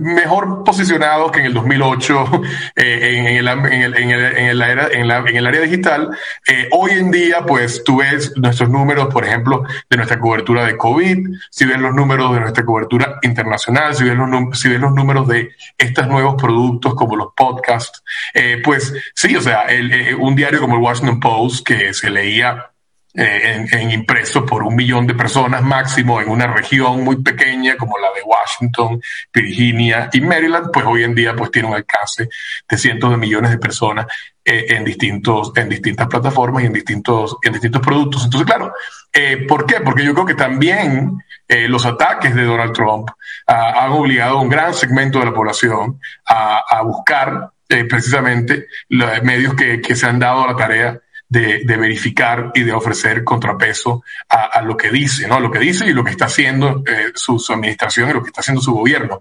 mejor posicionados que en el 2008 eh, en el área digital. Eh, hoy en día, pues tú ves nuestros números, por ejemplo, de nuestra cobertura de COVID, si ves los números de nuestra cobertura internacional, si ves los, si ves los números de estos nuevos productos como los podcasts, eh, pues sí, o sea, el, un diario como el Washington Post que se leía eh, en, impresos por un millón de personas máximo en una región muy pequeña como la de Washington, Virginia y Maryland, pues hoy en día pues tiene un alcance de cientos de millones de personas eh, en, distintos, en distintas plataformas y en distintos, en distintos productos. Entonces, claro, eh, ¿por qué? Porque yo creo que también los ataques de Donald Trump ah, han obligado a un gran segmento de la población a, buscar precisamente los medios que se han dado a la tarea de, verificar y de ofrecer contrapeso a, lo que dice, ¿no? Lo que dice y lo que está haciendo eh, su, su, administración y lo que está haciendo su gobierno.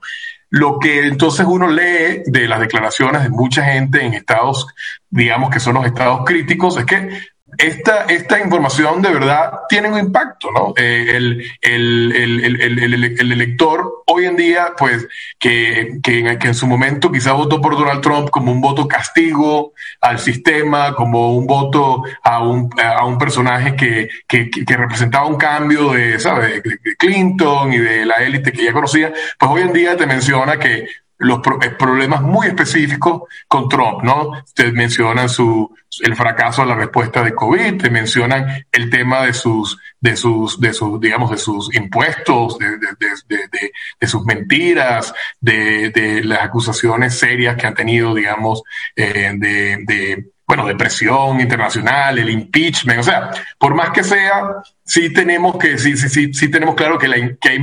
Lo que entonces uno lee de las declaraciones de mucha gente en estados, digamos que son los estados críticos, es que esta, esta información de verdad tiene un impacto, ¿no? Eh, el, el, el, el, elector hoy en día, pues, que, que, que, en su momento quizá votó por Donald Trump como un voto castigo al sistema, como un voto a un, a un personaje que, que, que representaba un cambio de, ¿sabes? De Clinton y de la élite que ya conocía, pues hoy en día te menciona que los eh, problemas muy específicos con Trump, ¿no? Te mencionan su, el fracaso de la respuesta de COVID, te mencionan el tema de sus, de sus, de sus, digamos, de sus impuestos, de, de, de, de sus mentiras, de, las acusaciones serias que han tenido, digamos, eh, de, bueno, de presión internacional, el impeachment, o sea, por más que sea, sí tenemos que, sí, sí, sí, sí tenemos claro que, la, que, hay,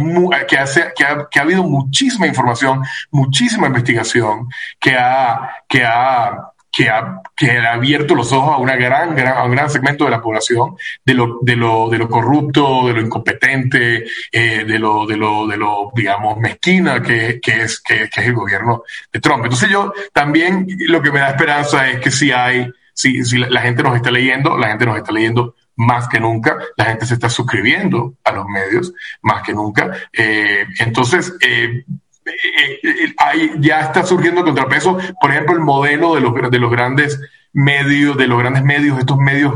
que, hace, que, ha, que ha habido muchísima información, muchísima investigación que ha, que ha que ha, que ha abierto los ojos a, una gran, gran, a un gran segmento de la población de lo, de lo, de lo corrupto, de lo incompetente, eh, de, lo, de, lo, de lo, digamos, mezquina que, que, es, que, que, es el gobierno de Trump. Entonces yo también lo que me da esperanza es que si hay, si, si la gente nos está leyendo, la gente nos está leyendo más que nunca, la gente se está suscribiendo a los medios más que nunca. Eh, entonces, eh, eh, ya está surgiendo contrapeso, por ejemplo, el modelo de los, de los grandes medios, de los grandes medios, estos medios,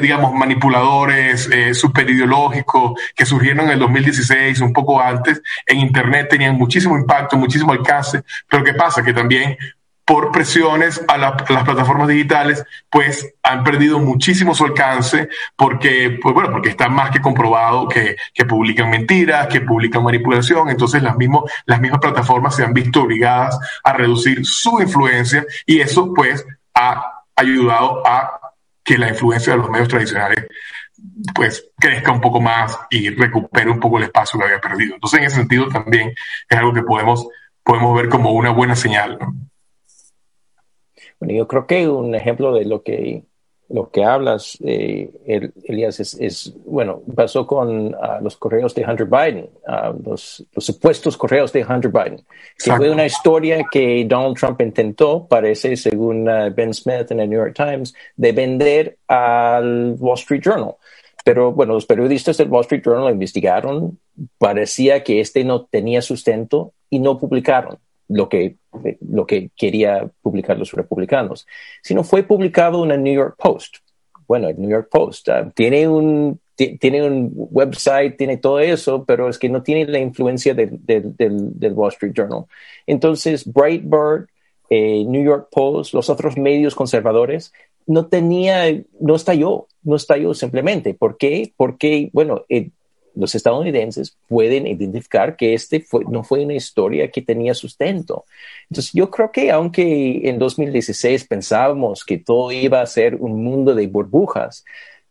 digamos, manipuladores, eh, superideológicos, que surgieron en el 2016, un poco antes, en Internet tenían muchísimo impacto, muchísimo alcance, pero ¿qué pasa? Que también por presiones a, las plataformas digitales, pues han perdido muchísimo su alcance porque, pues bueno, porque está más que comprobado que, publican mentiras, que publican manipulación, entonces las, mismo, las mismas plataformas se han visto obligadas a reducir su influencia y eso pues ha ayudado a que la influencia de los medios tradicionales pues crezca un poco más y recupere un poco el espacio que había perdido. Entonces en ese sentido también es algo que podemos, podemos ver como una buena señal. Bueno, yo creo que un ejemplo de lo que, lo que hablas, eh, Elías, es, bueno, pasó con uh, los correos de Hunter Biden, uh, los, los, supuestos correos de Hunter Biden, que fue una historia que Donald Trump intentó, parece, según uh, Ben Smith en el New York Times, de vender al Wall Street Journal. Pero bueno, los periodistas del Wall Street Journal lo investigaron, parecía que este no tenía sustento y no publicaron lo que, lo que quería publicar los republicanos, sino fue publicado en el New York Post. Bueno, el New York Post ah, tiene un tiene un website, tiene todo eso, pero es que no tiene la influencia del, del, Wall Street Journal. Entonces, Breitbart, eh, New York Post, los otros medios conservadores, no tenía, no estalló, no estalló simplemente. ¿Por qué? Porque, bueno, eh, los estadounidenses pueden identificar que este fue, no fue una historia que tenía sustento. Entonces, yo creo que aunque en 2016 pensábamos que todo iba a ser un mundo de burbujas,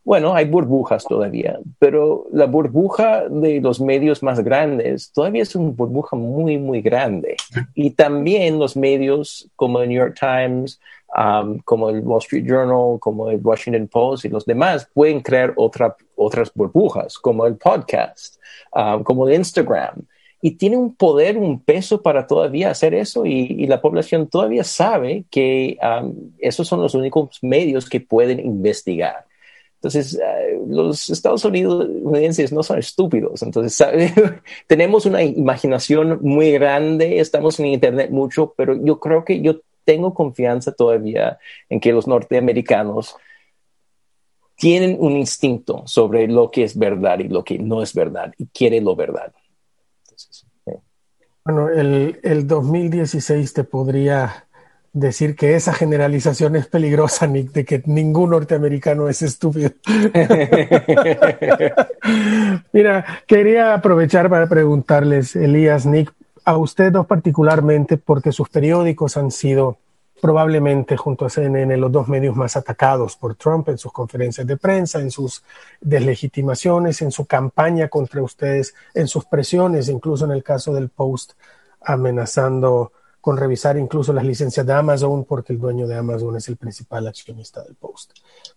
bueno, hay burbujas todavía, pero la burbuja de los medios más grandes todavía es una burbuja muy, muy grande. Y también los medios como el New York Times, um, como el Wall Street Journal, como el Washington Post y los demás pueden crear otra, otras burbujas, como el podcast, um, como el Instagram. Y tiene un poder, un peso para todavía hacer eso y, la población todavía sabe que um, esos son los únicos medios que pueden investigar. Entonces, eh, los Estados Unidos no son estúpidos. Entonces, tenemos una imaginación muy grande, estamos en Internet mucho, pero yo creo que yo tengo confianza todavía en que los norteamericanos tienen un instinto sobre lo que es verdad y lo que no es verdad y quieren lo verdad. Bueno, el, el 2016 te podría decir que esa generalización es peligrosa, Nick, de que ningún norteamericano es estúpido. Mira, quería aprovechar para preguntarles, Elías, Nick, a usted dos particularmente, porque sus periódicos han sido probablemente junto a CNN los dos medios más atacados por Trump en sus conferencias de prensa, en sus deslegitimaciones, en su campaña contra ustedes, en sus presiones, incluso en el caso del Post, amenazando con revisar incluso las licencias de Amazon, porque el dueño de Amazon es el principal accionista del Post.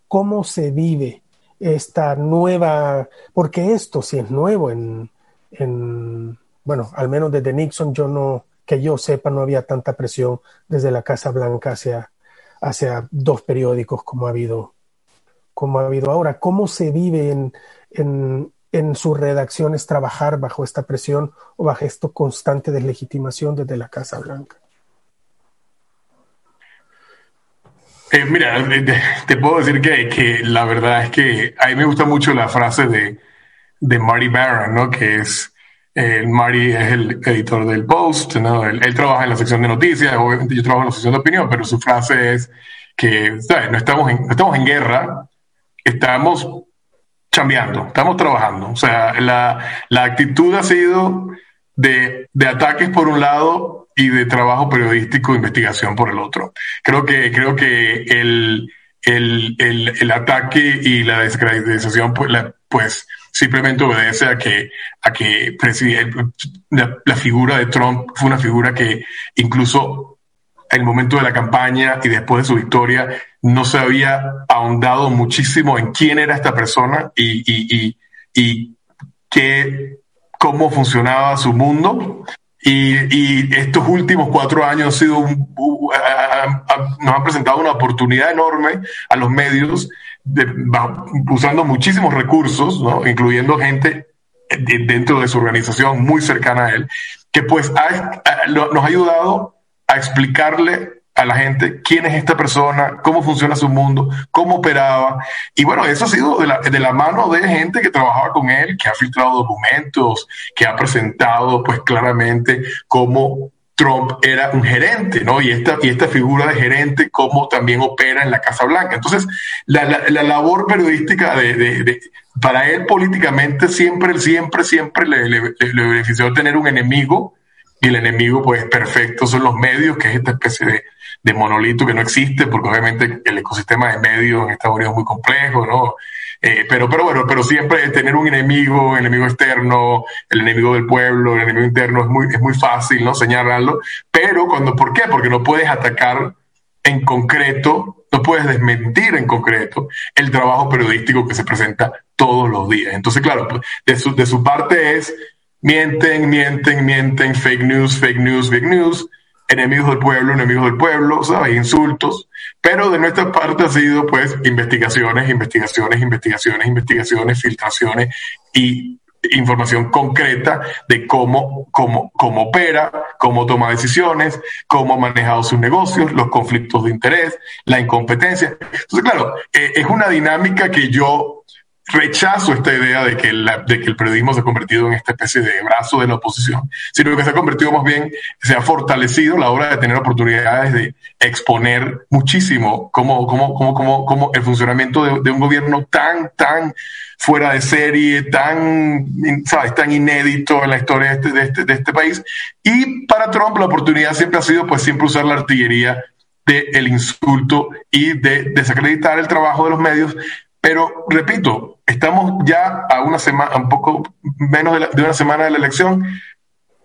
¿Cómo se vive esta nueva, porque esto sí es nuevo en, en bueno, al menos desde Nixon yo no, que yo sepa, no había tanta presión desde la Casa Blanca hacia, hacia dos periódicos como ha habido, como ha habido ahora. ¿Cómo se vive en, en, en sus redacciones trabajar bajo esta presión o bajo esta constante deslegitimación desde la Casa Blanca? Eh, mira, te, puedo decir que, la verdad es que a mí me gusta mucho la frase de, de Marty ¿no? Que es, eh, Marty es el editor del Post, ¿no? Él, trabaja en la sección de noticias, obviamente yo trabajo en la sección de opinión, pero su frase es que, ¿sabes? No estamos en, no estamos en guerra, estamos cambiando, estamos trabajando. O sea, la, la actitud ha sido de, de, ataques por un lado y de trabajo periodístico investigación por el otro. Creo que, creo que el, el, el, el ataque y la descreditación, pues, la, pues simplemente obedece a que, a que la, la, figura de Trump fue una figura que incluso en el momento de la campaña y después de su victoria no se había ahondado muchísimo en quién era esta persona y, y, y, qué, cómo funcionaba su mundo. Y, y, estos últimos cuatro años han sido nos han presentado una oportunidad enorme a los medios, usando muchísimos recursos, ¿no? incluyendo gente dentro de su organización muy cercana a él, que pues nos ha ayudado a explicarle a la gente quién es esta persona, cómo funciona su mundo, cómo operaba. Y bueno, eso ha sido de la, de la, mano de gente que trabajaba con él, que ha filtrado documentos, que ha presentado pues claramente cómo Trump era un gerente, ¿no? Y esta, y esta figura de gerente, cómo también opera en la Casa Blanca. Entonces, la, la, labor periodística de, de, para él políticamente siempre, siempre, siempre le, le, le benefició tener un enemigo y el enemigo, pues, perfecto son los medios, que es esta especie de, de monolito que no existe, porque obviamente el ecosistema de medios en Estados Unidos es muy complejo, ¿no? Eh, pero, pero bueno, pero siempre tener un enemigo, enemigo externo, el enemigo del pueblo, el enemigo interno, es muy, es muy fácil, ¿no? Señalarlo. Pero cuando, ¿por qué? Porque no puedes atacar en concreto, no puedes desmentir en concreto el trabajo periodístico que se presenta todos los días. Entonces, claro, pues, de su, de su parte es mienten, mienten, mienten, fake news, fake news, fake news, enemigos del pueblo, enemigos del pueblo, ¿sabes? Insultos. Pero de nuestra parte ha sido, pues, investigaciones, investigaciones, investigaciones, investigaciones, filtraciones y información concreta de cómo, cómo, cómo opera, cómo toma decisiones, cómo ha manejado sus negocios, los conflictos de interés, la incompetencia. Entonces, claro, eh, es una dinámica que yo rechazo esta idea de que, de que el periodismo se ha convertido en esta especie de brazo de la oposición, sino que se ha convertido más bien, se ha fortalecido la hora de tener oportunidades de exponer muchísimo cómo, cómo, cómo, cómo, cómo el funcionamiento de, un gobierno tan, tan fuera de serie, tan, ¿sabes? tan inédito en la historia de este, de este, de este país. Y para Trump la oportunidad siempre ha sido, pues, siempre usar la artillería del insulto y de desacreditar el trabajo de los medios pero repito, estamos ya a una semana, un poco menos de, una semana de la elección.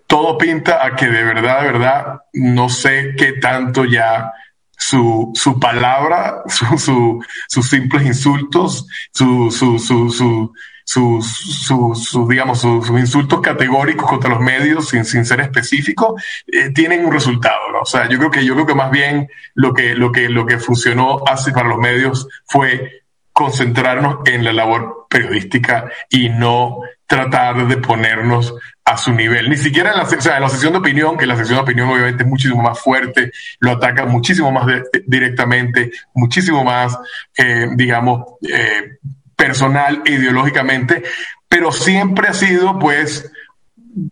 Todo pinta a que de verdad, de verdad, no sé qué tanto ya su, su palabra, su, su, sus simples insultos, su, su, su, su sus, digamos, sus, insultos categóricos contra los medios sin, sin ser específicos, eh, tienen un resultado. O sea, yo creo que, yo creo que más bien lo que, lo que, lo que funcionó así para los medios fue concentrarnos en la labor periodística y no tratar de ponernos a su nivel. Ni siquiera en la, o la sección de opinión, que la sección de opinión obviamente es muchísimo más fuerte, lo ataca muchísimo más directamente, muchísimo más, eh, digamos, eh, personal ideológicamente, pero siempre ha sido, pues,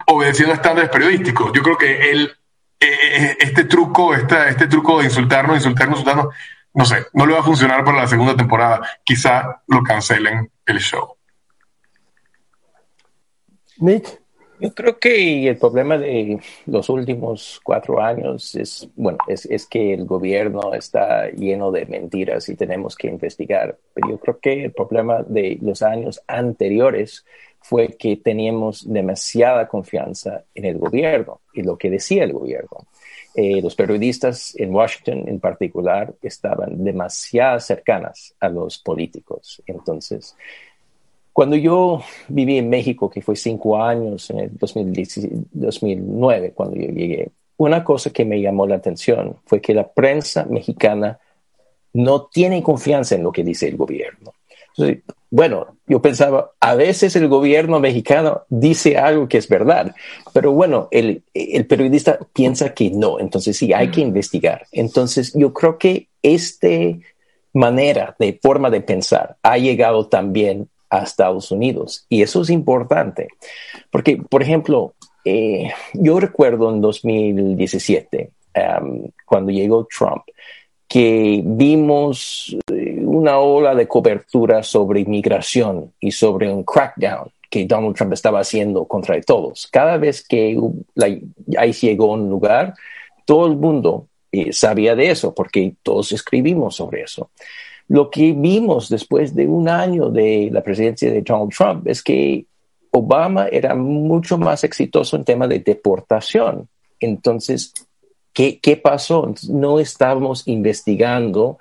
obedeciendo estándares periodísticos. Yo creo que él eh, este truco, este truco de insultarnos, insultarnos, insultarnos, no sé, no le va a funcionar para la segunda temporada. Quizá lo cancelen el show. Nick. Yo creo que el problema de los últimos cuatro años es, bueno, es, es, que el gobierno está lleno de mentiras y tenemos que investigar. Pero yo creo que el problema de los años anteriores fue que teníamos demasiada confianza en el gobierno y lo que decía el gobierno. Eh, los periodistas en Washington en particular estaban demasiado cercanas a los políticos. Entonces, cuando yo viví en México, que fue cinco años, en el 2009, cuando yo llegué, una cosa que me llamó la atención fue que la prensa mexicana no tiene confianza en lo que dice el gobierno. Bueno, yo pensaba, a veces el gobierno mexicano dice algo que es verdad, pero bueno, el, el periodista piensa que no, entonces sí, hay que investigar. Entonces yo creo que esta manera de forma de pensar ha llegado también a Estados Unidos. Y eso es importante, porque, por ejemplo, eh, yo recuerdo en 2017, um, cuando llegó Trump, que vimos eh, una ola de cobertura sobre inmigración y sobre un crackdown que Donald Trump estaba haciendo contra todos. Cada vez que ICE llegó a un lugar, todo el mundo eh, sabía de eso, porque todos escribimos sobre eso. Lo que vimos después de un año de la presidencia de Donald Trump es que Obama era mucho más exitoso en tema de deportación. Entonces, ¿qué, qué pasó? No estábamos investigando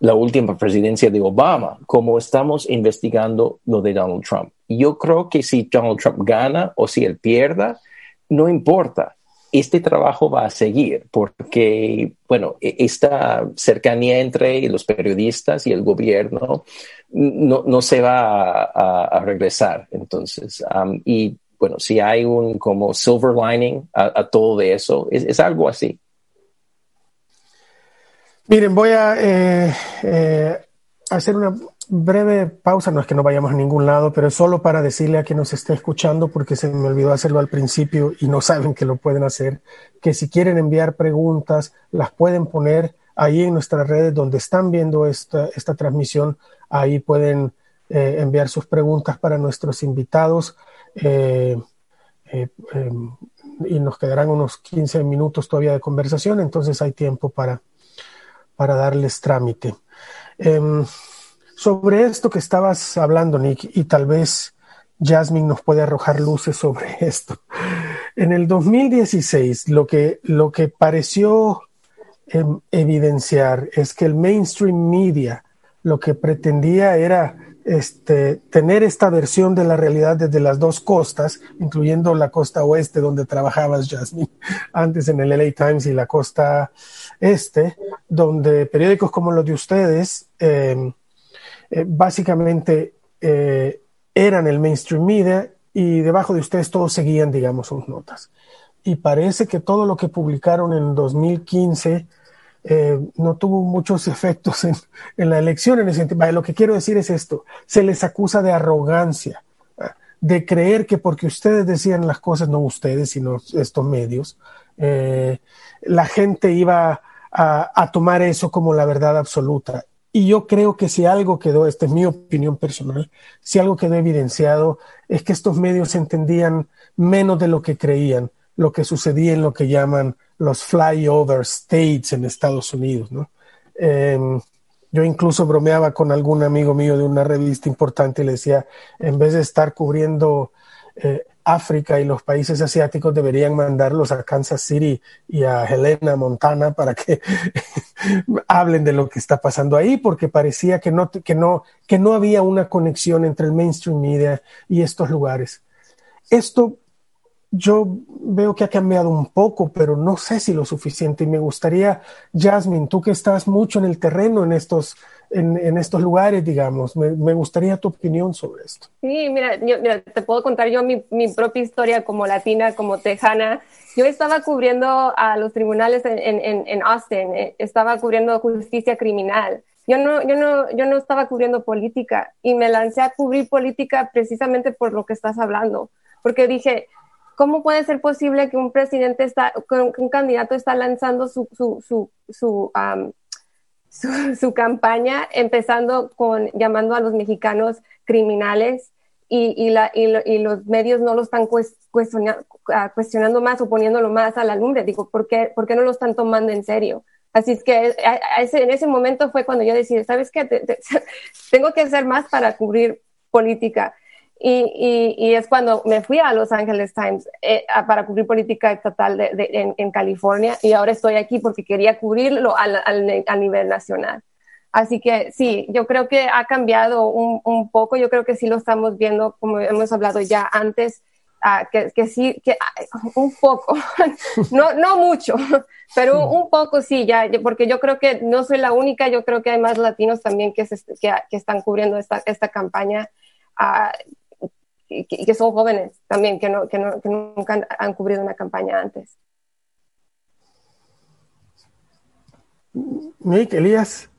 la última presidencia de Obama como estamos investigando lo de Donald Trump. Yo creo que si Donald Trump gana o si él pierda, no importa este trabajo va a seguir porque, bueno, e-, esta cercanía entre los periodistas y el gobierno no, no se va a, regresar. Entonces, y bueno, si hay un como silver lining a, todo eso, es, algo así. Miren, voy a eh, eh, hacer una breve pausa, no es que no vayamos a ningún lado, pero es solo para decirle a quien nos esté escuchando, porque se me olvidó hacerlo al principio y no saben que lo pueden hacer, que si quieren enviar preguntas, las pueden poner ahí en nuestras redes donde están viendo esta, esta transmisión, ahí pueden eh, enviar sus preguntas para nuestros invitados. Eh, eh, em, y nos quedarán unos 15 minutos todavía de conversación, entonces hay tiempo para, para darles trámite. Em, sobre esto que estabas hablando, Nick, y tal vez Jasmine nos puede arrojar luces sobre esto. En el 2016, lo que, lo que pareció em, evidenciar es que el mainstream media lo que pretendía era este, tener esta versión de la realidad desde las dos costas, incluyendo la costa oeste donde trabajabas, Jasmine, antes en el LA Times y la costa este, donde periódicos como los de ustedes eh, eh, básicamente eh, eran el mainstream media y debajo de ustedes todos seguían, digamos, sus notas. Y parece que todo lo que publicaron en 2015 eh, no tuvo muchos efectos en, la elección. En ese. Lo que quiero decir es esto, se les acusa de arrogancia, de creer que porque ustedes decían las cosas, no ustedes, sino estos medios, la gente iba a, a tomar eso como la verdad absoluta. Y yo creo que si algo quedó, esta es mi opinión personal, si algo quedó evidenciado es que estos medios entendían menos de lo que creían lo que sucedía en lo que llaman los flyover states en Estados Unidos. ¿no? Em, yo incluso bromeaba con algún amigo mío de una revista importante y le decía, en vez de estar cubriendo eh, África y los países asiáticos deberían mandarlos a Kansas City y a Helena, Montana, para que hablen de lo que está pasando ahí, porque parecía que no, que, no, que no había una conexión entre el mainstream media y estos lugares. Esto yo veo que ha cambiado un poco, pero no sé si lo suficiente. Y me gustaría, Jasmine, tú que estás mucho en el terreno en estos en, estos lugares, digamos. Me, gustaría tu opinión sobre esto. Sí, mira, te puedo contar yo mi, propia historia como latina, como tejana. Yo estaba cubriendo a los tribunales en, Austin, eh, estaba cubriendo justicia criminal. Yo no, yo, no, yo no estaba cubriendo política y me lancé a cubrir política precisamente por lo que estás hablando, porque dije, ¿cómo puede ser posible que un presidente está, que un candidato está lanzando su, su, su, su, su, campaña, empezando con llamando a los mexicanos criminales y, y, la, y, los medios no lo están cuestionando, ah, cuestionando más o poniéndolo más a la lumbre? Digo, ¿por qué, ¿por qué no lo están tomando en serio? Así es que ese, en ese momento fue cuando yo decidí, ¿sabes qué? tengo que hacer más para cubrir política. Y, y, es cuando me fui a Los Angeles Times eh, para cubrir política estatal de, en, en, California y ahora estoy aquí porque quería cubrirlo al, al, a nivel nacional. Así que sí, yo creo que ha cambiado un, un, poco, yo creo que sí lo estamos viendo, como hemos hablado ya antes, uh, que, que, sí, que uh, un poco, no, no mucho, pero un poco sí, ya, porque yo creo que no soy la única, yo creo que hay más latinos también que, se, que, que están cubriendo esta, esta campaña. Uh, y que, son jóvenes también, que, no, que, no, que nunca han, cubrido una campaña antes. Nick, Elías.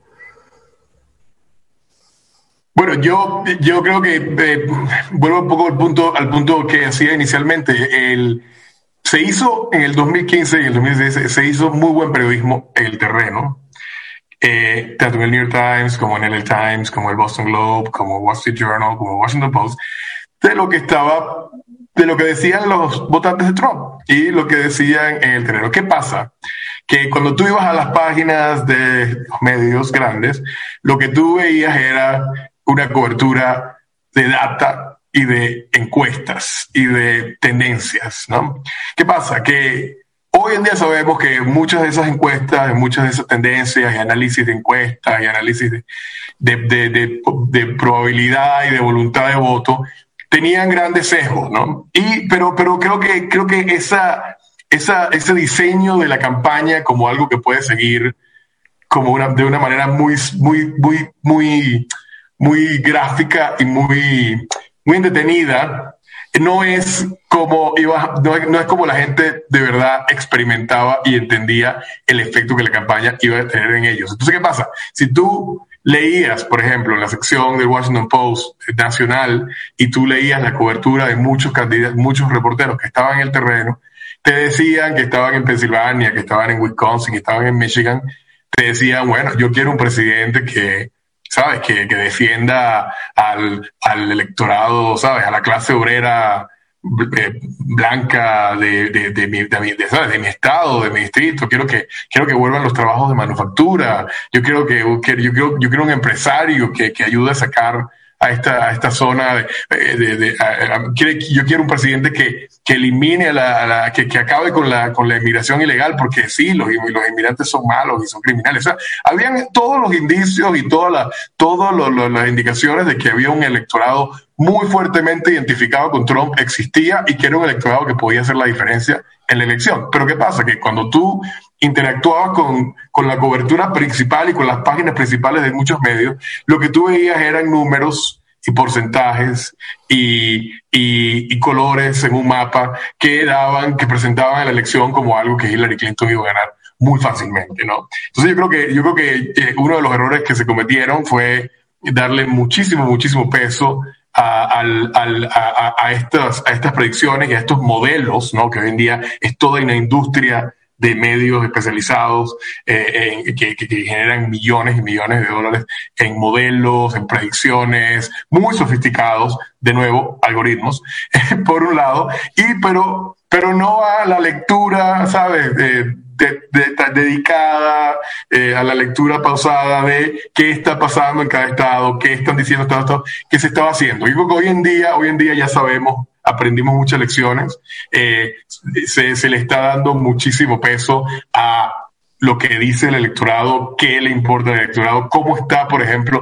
Bueno, yo, yo creo que eh, vuelvo un poco al punto, al punto que hacía inicialmente. El, se hizo en el 2015 y en el 2016 se hizo muy buen periodismo en el terreno, eh, tanto en el New York Times como en el Times, como el Boston Globe, como Wall Street Journal, como Washington Post de lo que estaba, de lo que decían los votantes de Trump y lo que decían en el terreno. ¿Qué pasa? Que cuando tú ibas a las páginas de los medios grandes, lo que tú veías era una cobertura de data y de encuestas y de tendencias, ¿no? ¿Qué pasa? Que hoy en día sabemos que muchas de esas encuestas, muchas de esas tendencias y análisis de encuestas y análisis de, de, de, de probabilidad y de voluntad de voto tenían grandes sesgos, ¿no? Y, pero, pero creo que, creo que esa, esa, ese diseño de la campaña como algo que puede seguir como una, de una manera muy, muy, muy, muy, muy gráfica y muy, muy entretenida, no es como iba, no, no, es como la gente de verdad experimentaba y entendía el efecto que la campaña iba a tener en ellos. Entonces, ¿qué pasa? Si tú leías, por ejemplo, en la sección del Washington Post nacional y tú leías la cobertura de muchos candidatos, muchos reporteros que estaban en el terreno, te decían que estaban en Pensilvania, que estaban en Wisconsin, que estaban en Michigan, te decían, bueno, yo quiero un presidente que, ¿sabes? Que, que defienda al, al electorado, ¿sabes? A la clase obrera eh, blanca de, de, de, mi, de, mi, de, mi estado, de mi distrito, quiero que, quiero que vuelvan los trabajos de manufactura, yo quiero que, yo quiero, yo un empresario que, que ayude a sacar a esta, a esta zona de, de, de yo quiero un presidente que, que elimine a la, la que, que, acabe con la, con la inmigración ilegal, porque sí, los, los inmigrantes son malos y son criminales. O habían todos los indicios y todas las, todas las indicaciones de que había un electorado muy fuertemente identificado con Trump existía y que era un electorado que podía hacer la diferencia en la elección. Pero ¿qué pasa? Que cuando tú interactuabas con, con la cobertura principal y con las páginas principales de muchos medios, lo que tú veías eran números y porcentajes y, y, y, colores en un mapa que daban, que presentaban la elección como algo que Hillary Clinton iba a ganar muy fácilmente, ¿no? Entonces yo creo que, yo creo que eh, uno de los errores que se cometieron fue darle muchísimo, muchísimo peso a, a, a, estas, a estas predicciones y a estos modelos, ¿no? que hoy en día es toda una industria de medios especializados eh, en, que, que, generan millones y millones de dólares en modelos, en predicciones muy sofisticados, de nuevo, algoritmos, por un lado, y pero, pero no a la lectura, ¿sabes? De, dedicada eh, a la lectura pausada de qué está pasando en cada estado, qué están diciendo cada estado, qué se estaba haciendo. Y hoy en día, hoy en día ya sabemos, aprendimos muchas lecciones, eh, se, se le está dando muchísimo peso a lo que dice el electorado, qué le importa al electorado, cómo está, por ejemplo,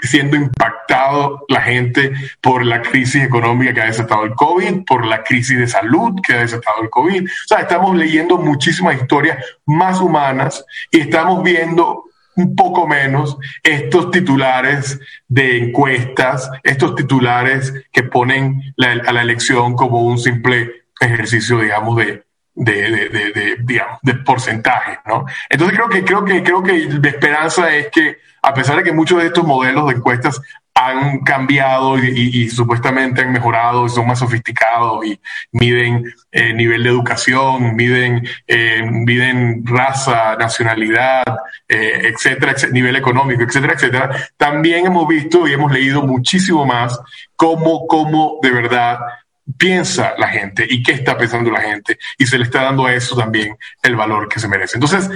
siendo impactado la gente por la crisis económica que ha desatado el COVID, por la crisis de salud que ha desatado el COVID. O sea, estamos leyendo muchísimas historias más humanas y estamos viendo un poco menos estos titulares de encuestas, estos titulares que ponen a la elección como un simple ejercicio, digamos, de, de, de, de, porcentaje, ¿no? Entonces creo que, creo que, creo que la esperanza es que, a pesar de que muchos de estos modelos de encuestas han cambiado y, supuestamente han mejorado son más sofisticados y miden eh, nivel de educación, miden, eh, miden raza, nacionalidad, eh, etcétera, nivel económico, etcétera, etcétera. También hemos visto y hemos leído muchísimo más cómo, cómo de verdad piensa la gente y qué está pensando la gente y se le está dando a eso también el valor que se merece. Entonces,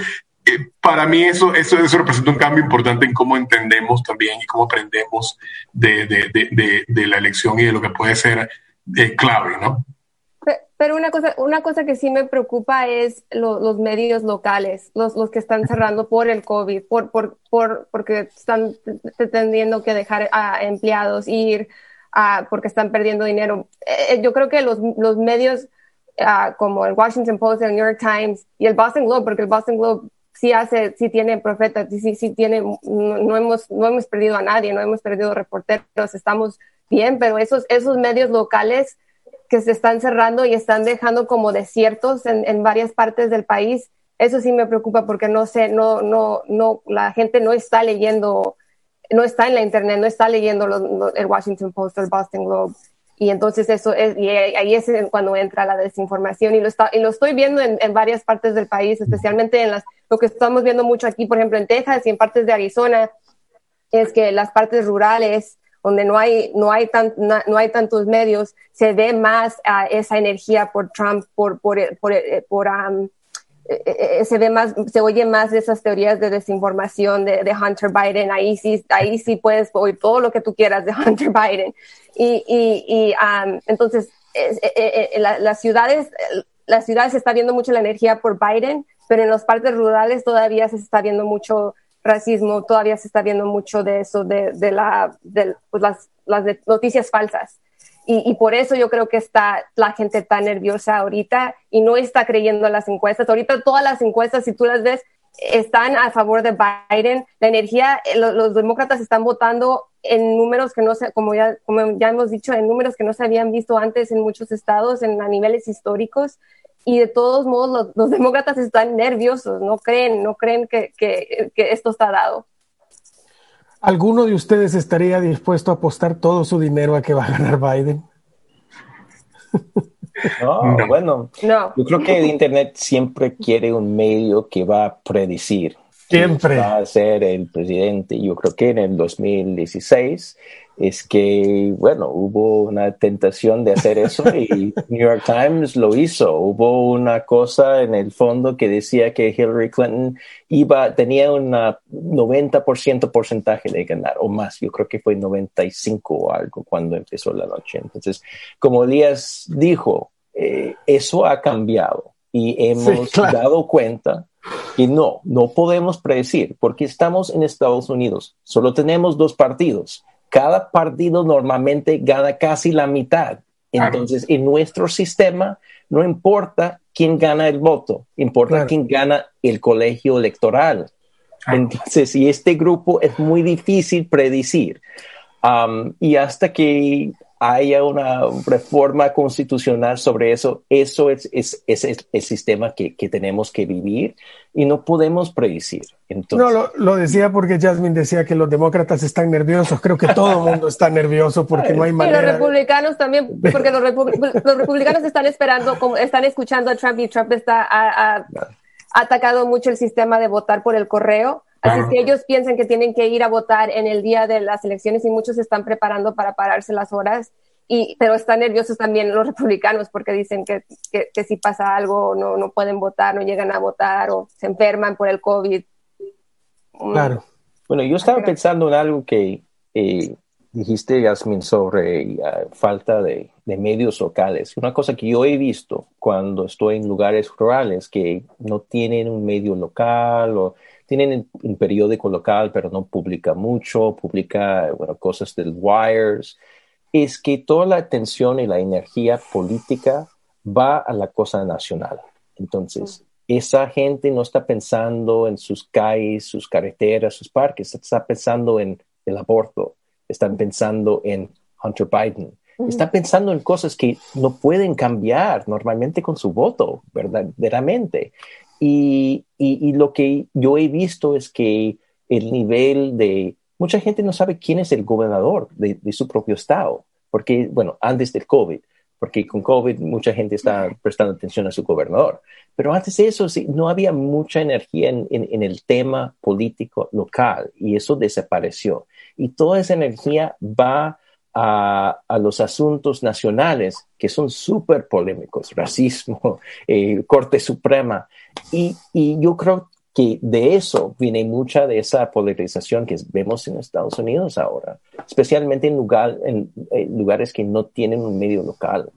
eh, para mí eso, eso, eso representa un cambio importante en cómo entendemos también y cómo aprendemos de, de, de, la elección y de lo que puede ser eh, clave, ¿no? Pero una cosa, una cosa que sí me preocupa es los medios locales, los, los que están cerrando por el COVID, por, por, por, porque están teniendo que dejar a empleados ir, porque están perdiendo dinero. Eh, yo creo que los, los medios como el Washington Post, el New York Times y el Boston Globe, porque el Boston Globe sí hace, sí tiene profetas, sí, sí tiene, no, hemos, no hemos perdido a nadie, no hemos perdido reporteros, estamos bien, pero esos, esos medios locales que se están cerrando y están dejando como desiertos en, en varias partes del país, eso sí me preocupa porque no sé, no, no, no, la gente no está leyendo, no está en la internet, no está leyendo el Washington Post, el Boston Globe. Y entonces eso es, y ahí es cuando entra la desinformación y lo, está, y lo estoy viendo en, varias partes del país, especialmente en las lo que estamos viendo mucho aquí, por ejemplo, en Texas y en partes de Arizona, es que las partes rurales, donde no hay, no hay, tan, no, hay tantos medios, se ve más uh, esa energía por Trump, por, por, por, por um, eh, eh, se ve más, se oye más de esas teorías de desinformación de, de, Hunter Biden. Ahí sí, ahí sí puedes oír todo lo que tú quieras de Hunter Biden. Y, y, y um, entonces, las ciudades, las ciudades se está viendo mucho la energía por Biden, pero en las partes rurales todavía se está viendo mucho racismo, todavía se está viendo mucho de eso, de, de, la, de pues las, las noticias falsas. Y, y, por eso yo creo que está la gente tan nerviosa ahorita y no está creyendo en las encuestas. Ahorita todas las encuestas, si tú las ves, están a favor de Biden. La energía, eh, los, los demócratas están votando en números que no se, como ya, como ya hemos dicho, en números que no se habían visto antes en muchos estados, en a niveles históricos y de todos modos los, demócratas están nerviosos, no creen, no creen que, que, esto está dado. ¿Alguno de ustedes estaría dispuesto a apostar todo su dinero a que va a ganar Biden? No, bueno, no. yo creo que el Internet siempre quiere un medio que va a predecir. Siempre. Va a ser el presidente. Yo creo que en el 2016 es que, bueno, hubo una tentación de hacer eso y New York Times lo hizo. Hubo una cosa en el fondo que decía que Hillary Clinton iba, tenía un 90% porcentaje de ganar o más. Yo creo que fue 95 o algo cuando empezó la noche. Entonces, como Elías dijo, eh, eso ha cambiado y hemos dado cuenta que no, no podemos predecir porque estamos en Estados Unidos. Solo tenemos dos partidos cada partido normalmente gana casi la mitad. Entonces, en nuestro sistema no importa quién gana el voto, importa quién gana el colegio electoral. Entonces, y este grupo es muy difícil predecir. Um, y hasta que haya una reforma constitucional sobre eso. Eso es, es, el sistema que, que, tenemos que vivir y no podemos predecir. Entonces, no, lo, lo, decía porque Jasmine decía que los demócratas están nerviosos. Creo que todo el mundo está nervioso porque no hay manera. Y los republicanos también, porque los, los, republicanos están esperando, están escuchando a Trump y Trump está, ha, ha atacado mucho el sistema de votar por el correo. Así que ellos piensan que tienen que ir a votar en el día de las elecciones y muchos se están preparando para pararse las horas. Y, pero están nerviosos también los republicanos porque dicen que, que, si pasa algo no, no pueden votar, no llegan a votar o se enferman por el COVID. Mm. Claro. Bueno, yo estaba pensando en algo que eh, dijiste, Yasmin, sobre eh, falta de, de, medios locales. Una cosa que yo he visto cuando estoy en lugares rurales que no tienen un medio local o tienen un periódico local, pero no publica mucho, publica bueno, cosas del Wires, es que toda la atención y la energía política va a la cosa nacional. Entonces, esa gente no está pensando en sus calles, sus carreteras, sus parques, está pensando en el aborto, están pensando en Hunter Biden, están pensando en cosas que no pueden cambiar normalmente con su voto, verdaderamente. Y, y, lo que yo he visto es que el nivel de mucha gente no sabe quién es el gobernador de, su propio estado, porque, bueno, antes del COVID, porque con COVID mucha gente está prestando atención a su gobernador. Pero antes de eso, sí, no había mucha energía en, en, el tema político local y eso desapareció. Y toda esa energía va a, a, los asuntos nacionales que son súper polémicos, racismo, eh, Corte Suprema. Y, y, yo creo que de eso viene mucha de esa polarización que vemos en Estados Unidos ahora, especialmente en, lugar, en, lugares que no tienen un medio local.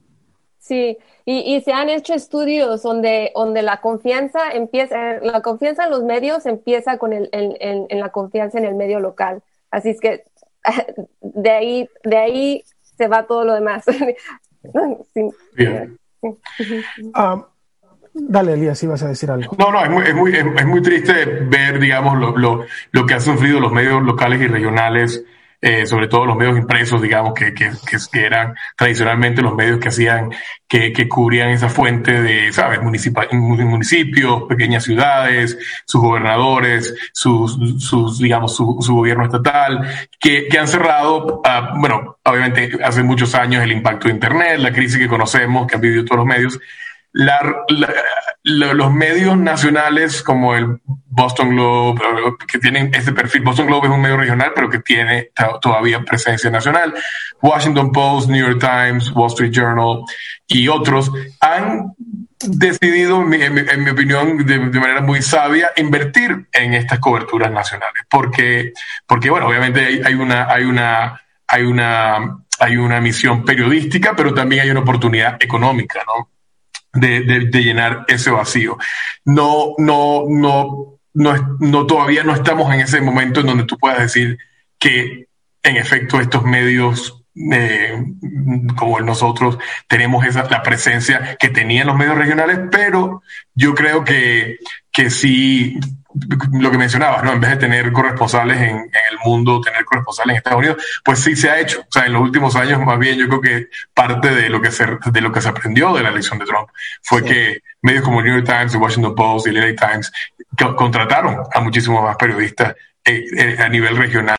Sí, y, y, se han hecho estudios donde, donde la confianza empieza, la confianza en los medios empieza con el, en, en, la confianza en el medio local. Así es que de ahí, de ahí se va todo lo demás. Bien. Ah, Dale, Elías, si vas a decir algo. No, no, es muy, es muy, es muy triste ver, digamos, lo, lo, lo, que han sufrido los medios locales y regionales, eh, sobre todo los medios impresos, digamos, que, que, que, eran tradicionalmente los medios que hacían, que, que cubrían esa fuente de, ¿sabes?, municipios, pequeñas ciudades, sus gobernadores, sus, sus digamos, su, su gobierno estatal, que, que han cerrado, uh, bueno, obviamente hace muchos años el impacto de Internet, la crisis que conocemos, que han vivido todos los medios, la, los medios nacionales como el Boston Globe, que tienen este perfil, Boston Globe es un medio regional, pero que tiene todavía presencia nacional, Washington Post, New York Times, Wall Street Journal y otros, han decidido, en mi, opinión, de, manera muy sabia, invertir en estas coberturas nacionales, porque, porque bueno, obviamente hay, hay una, hay una, hay una, hay una misión periodística, pero también hay una oportunidad económica, ¿no? De, de, llenar ese vacío. No, no, no, no, no, todavía no estamos en ese momento en donde tú puedas decir que en efecto estos medios eh, como nosotros tenemos esa, la presencia que tenían los medios regionales, pero yo creo que, que sí lo que mencionabas, ¿no? En vez de tener corresponsales en, el mundo, tener corresponsales en Estados Unidos, pues sí se ha hecho. O sea, en los últimos años, más bien, yo creo que parte de lo que se, de lo que se aprendió de la elección de Trump fue que medios como New York Times, The Washington Post y LA Times contrataron a muchísimos más periodistas eh, eh, a nivel regional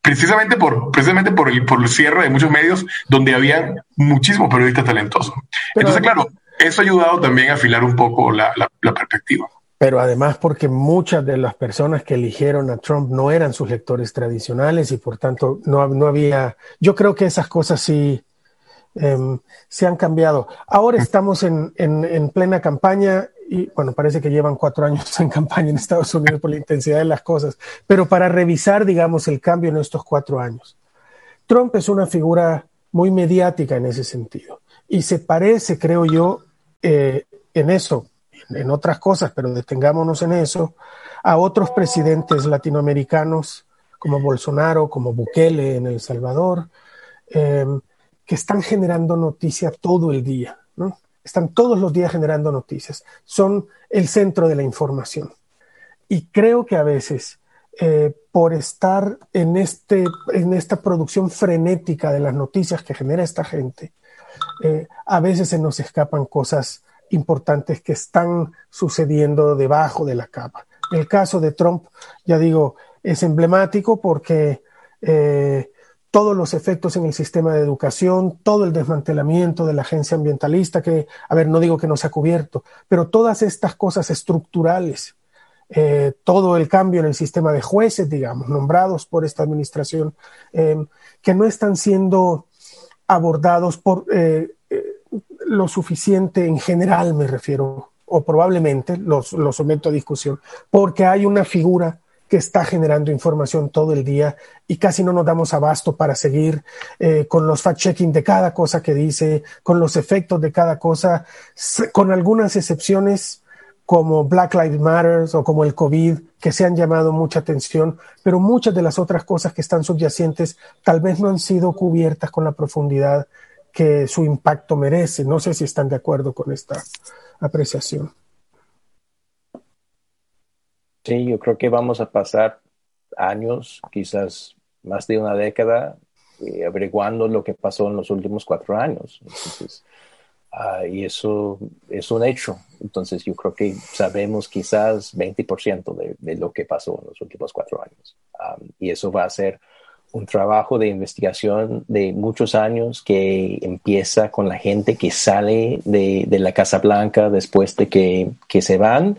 precisamente por precisamente por el por el cierre de muchos medios donde había muchísimos periodistas talentosos. Entonces, claro, eso ha ayudado también a afilar un poco la, la perspectiva pero además porque muchas de las personas que eligieron a Trump no eran sus lectores tradicionales y por tanto no, no había, yo creo que esas cosas sí em, se han cambiado. Ahora estamos en, en, en, plena campaña y bueno, parece que llevan cuatro años en campaña en Estados Unidos por la intensidad de las cosas, pero para revisar, digamos, el cambio en estos cuatro años. Trump es una figura muy mediática en ese sentido y se parece, creo yo, eh, en eso en otras cosas, pero detengámonos en eso, a otros presidentes latinoamericanos como Bolsonaro, como Bukele en El Salvador, em, que están generando noticias todo el día, ¿no? Están todos los días generando noticias, son el centro de la información. Y creo que a veces, eh, por estar en, este, en esta producción frenética de las noticias que genera esta gente, eh, a veces se nos escapan cosas importantes que están sucediendo debajo de la capa. El caso de Trump, ya digo, es emblemático porque eh, todos los efectos en el sistema de educación, todo el desmantelamiento de la agencia ambientalista, que, a ver, no digo que no se ha cubierto, pero todas estas cosas estructurales, eh, todo el cambio en el sistema de jueces, digamos, nombrados por esta administración, eh, que no están siendo abordados por lo suficiente en general, me refiero, o probablemente los, lo someto a discusión, porque hay una figura que está generando información todo el día y casi no nos damos abasto para seguir eh, con los fact-checking de cada cosa que dice, con los efectos de cada cosa, con algunas excepciones como Black Lives Matter o como el COVID, que se han llamado mucha atención, pero muchas de las otras cosas que están subyacentes tal vez no han sido cubiertas con la profundidad que su impacto merece. No sé si están de acuerdo con esta apreciación. Sí, yo creo que vamos a pasar años, quizás más de una década, eh, averiguando lo que pasó en los últimos cuatro años. Ah, y eso es un hecho. Entonces, yo creo que sabemos quizás 20% de, de, lo que pasó en los últimos cuatro años. Um, y eso va a ser un trabajo de investigación de muchos años que empieza con la gente que sale de, de la Casa Blanca después de que, que, se van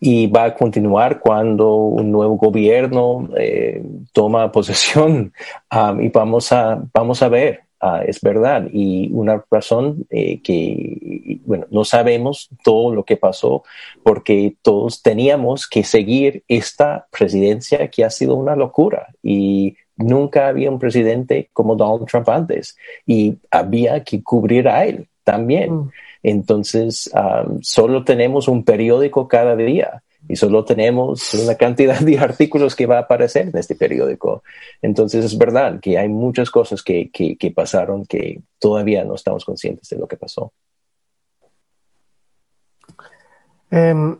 y va a continuar cuando un nuevo gobierno eh, toma posesión um, y vamos a, vamos a ver. Uh, es verdad. Y una razón eh, que, bueno, no sabemos todo lo que pasó porque todos teníamos que seguir esta presidencia que ha sido una locura. Y nunca había un presidente como Donald Trump antes y había que cubrir a él también. Mm. Entonces, um, solo tenemos un periódico cada día y solo tenemos una cantidad de artículos que va a aparecer en este periódico. Entonces, es verdad que hay muchas cosas que, que, que pasaron que todavía no estamos conscientes de lo que pasó. Um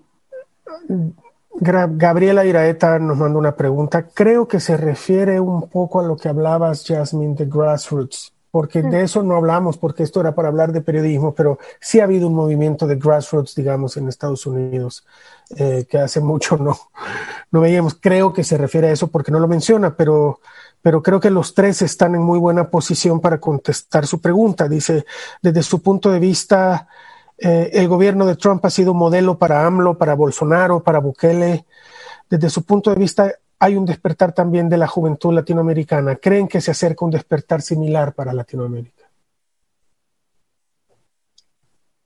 Gabriela Iraeta nos manda una pregunta. Creo que se refiere un poco a lo que hablabas, Jasmine, de grassroots, porque de eso no hablamos, porque esto era para hablar de periodismo, pero sí ha habido un movimiento de grassroots, digamos, en Estados Unidos, eh, que hace mucho no, no veíamos. Creo que se refiere a eso porque no lo menciona, pero, pero creo que los tres están en muy buena posición para contestar su pregunta. Dice, desde su punto de vista, eh, el gobierno de Trump ha sido un modelo para AMLO, para Bolsonaro, para Bukele. Desde su punto de vista, hay un despertar también de la juventud latinoamericana. ¿Creen que se acerca un despertar similar para Latinoamérica?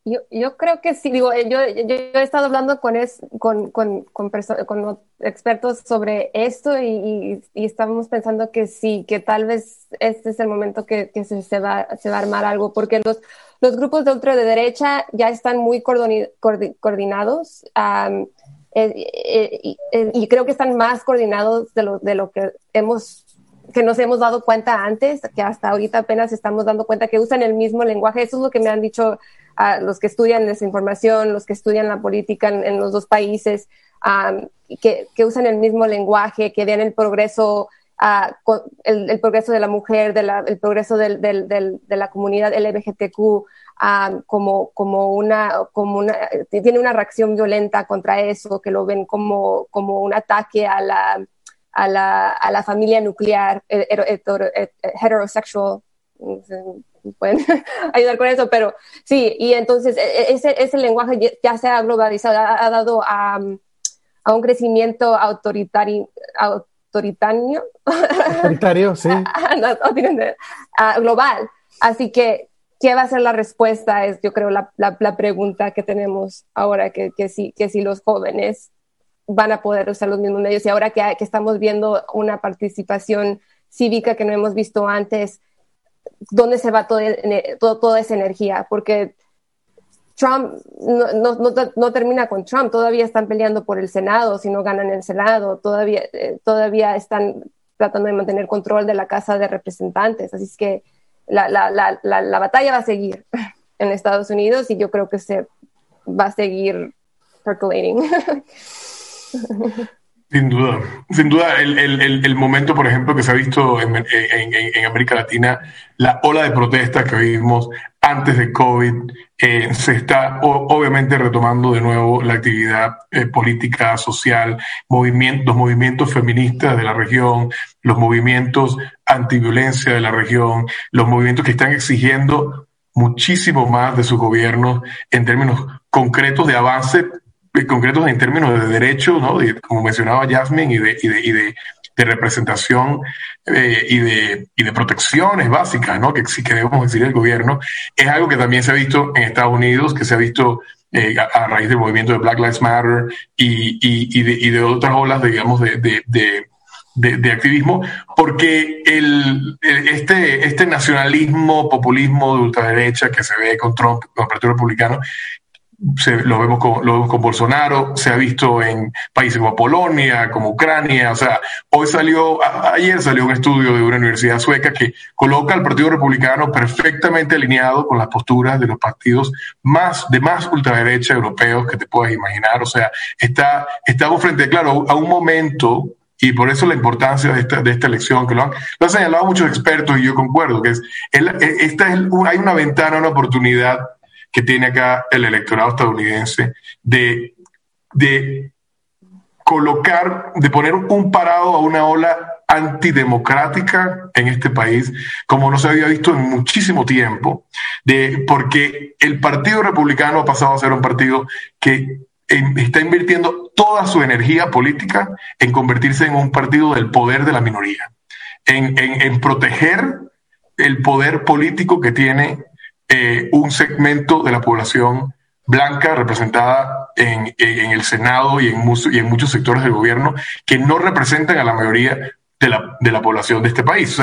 Yo, yo creo que sí, digo, yo, yo, he estado hablando con, es, con, con, con, con expertos sobre esto y, y, estamos pensando que sí, que tal vez este es el momento que, que se, va, se va a armar algo, porque los, los grupos de ultraderecha ya están muy coordinados eh, eh, eh, y creo que están más coordinados de lo, de lo que hemos que nos hemos dado cuenta antes, que hasta ahorita apenas estamos dando cuenta que usan el mismo lenguaje. Eso es lo que me han dicho a los que estudian desinformación, los que estudian la política en, los dos países, que, que, usan el mismo lenguaje, que ven el progreso el, progreso de la mujer, el progreso de la comunidad LGBTQ como, como, una, como una, tiene una reacción violenta contra eso, que lo ven como, como un ataque a la, a la, a la familia nuclear heterosexual. Pueden ayudar con eso, pero sí, y entonces e, e, ese, ese lenguaje ya se ha globalizado, ha, dado a, a un crecimiento autoritario, autoritario. Autoritario, sí. Ah, global. Así que, ¿qué va a ser la respuesta? Es, yo creo, la, la, pregunta que tenemos ahora, que, que, si, que si los jóvenes van a poder usar los mismos medios y ahora que, que estamos viendo una participación cívica que no hemos visto antes, ¿dónde se va todo, toda esa energía? Porque Trump no, no, no, termina con Trump, todavía están peleando por el Senado, si no ganan el Senado, todavía, eh, todavía están tratando de mantener control de la Casa de Representantes. Así es que la, la, la, la, batalla va a seguir en Estados Unidos y yo creo que se va a seguir percolating. Sin duda, sin duda, el, el, el, momento, por ejemplo, que se ha visto en, en, América Latina, la ola de protestas que vimos antes de COVID, eh, se está obviamente retomando de nuevo la actividad eh, política, social, movimientos, los movimientos feministas de la región, los movimientos antiviolencia de la región, los movimientos que están exigiendo muchísimo más de sus gobiernos en términos concretos de avance concretos en términos de derecho, ¿no? como mencionaba Jasmine, y de, representación eh, y, de, protecciones básicas ¿no? que, que debemos exigir el gobierno, es algo que también se ha visto en Estados Unidos, que se ha visto eh, a, raíz del movimiento de Black Lives Matter y, de, otras olas, digamos, de, activismo, porque el, este, este nacionalismo, populismo de ultraderecha que se ve con Trump, con el Partido Republicano, lo, vemos con, lo vemos con Bolsonaro, se ha visto en países como Polonia, como Ucrania, o sea, hoy salió, ayer salió un estudio de una universidad sueca que coloca al Partido Republicano perfectamente alineado con las posturas de los partidos más, de más ultraderecha europeos que te puedas imaginar, o sea, está, estamos frente, claro, a un momento y por eso la importancia de esta, de esta elección, que lo han, lo han señalado muchos expertos y yo concuerdo, que es, esta es, hay una ventana, una oportunidad que tiene acá el electorado estadounidense de, de colocar, de poner un parado a una ola antidemocrática en este país como no se había visto en muchísimo tiempo, de, porque el Partido Republicano ha pasado a ser un partido que está invirtiendo toda su energía política en convertirse en un partido del poder de la minoría, en, en, proteger el poder político que tiene eh, un segmento de la población blanca representada en, en el Senado y en, y en, muchos sectores del gobierno que no representan a la mayoría de la, de la población de este país.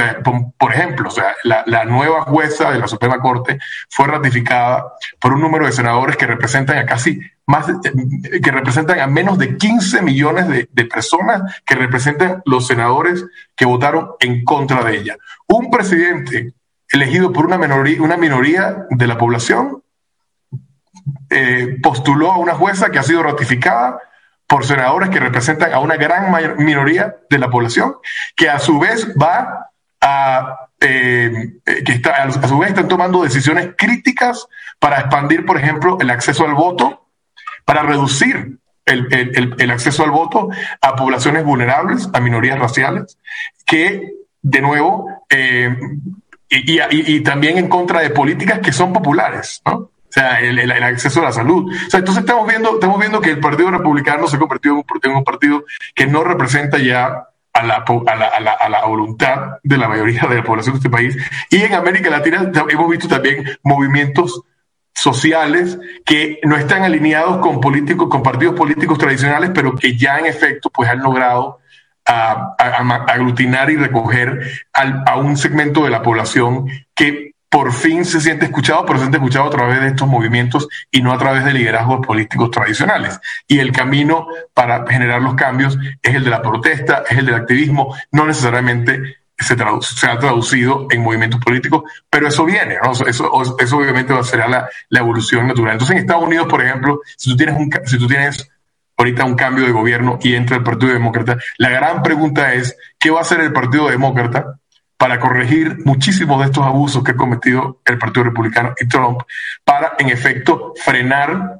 Por, ejemplo, o sea, la, nueva jueza de la Suprema Corte fue ratificada por un número de senadores que representan a casi más, que representan a menos de 15 millones de personas que representan los senadores que votaron en contra de ella. Un presidente elegido por una minoría, de la población eh, postuló a una jueza que ha sido ratificada por senadores que representan a una gran minoría de la población, que a su vez va a, eh, que está, a su vez están tomando decisiones críticas para expandir, por ejemplo, el acceso al voto, para reducir el, acceso al voto a poblaciones vulnerables, a minorías raciales, que de nuevo, eh, y, también en contra de políticas que son populares, ¿no? O sea, el, el, acceso a la salud. O sea, entonces estamos viendo, estamos viendo que el Partido Republicano se ha convertido en un, partido que no representa ya a la, a, la, a, la, a la, voluntad de la mayoría de la población de este país. Y en América Latina hemos visto también movimientos sociales que no están alineados con políticos, con partidos políticos tradicionales, pero que ya en efecto pues han logrado a, aglutinar y recoger a un segmento de la población que por fin se siente escuchado, pero se siente escuchado a través de estos movimientos y no a través de liderazgos políticos tradicionales. Y el camino para generar los cambios es el de la protesta, es el del activismo, no necesariamente se, ha traducido en movimientos políticos, pero eso viene, eso, eso, obviamente va a ser la, la, evolución natural. Entonces en Estados Unidos, por ejemplo, si tú tienes, un, si tú tienes ahorita un cambio de gobierno y entra el Partido Demócrata, la gran pregunta es, ¿qué va a hacer el Partido Demócrata para corregir muchísimos de estos abusos que ha cometido el Partido Republicano y Trump, para en efecto frenar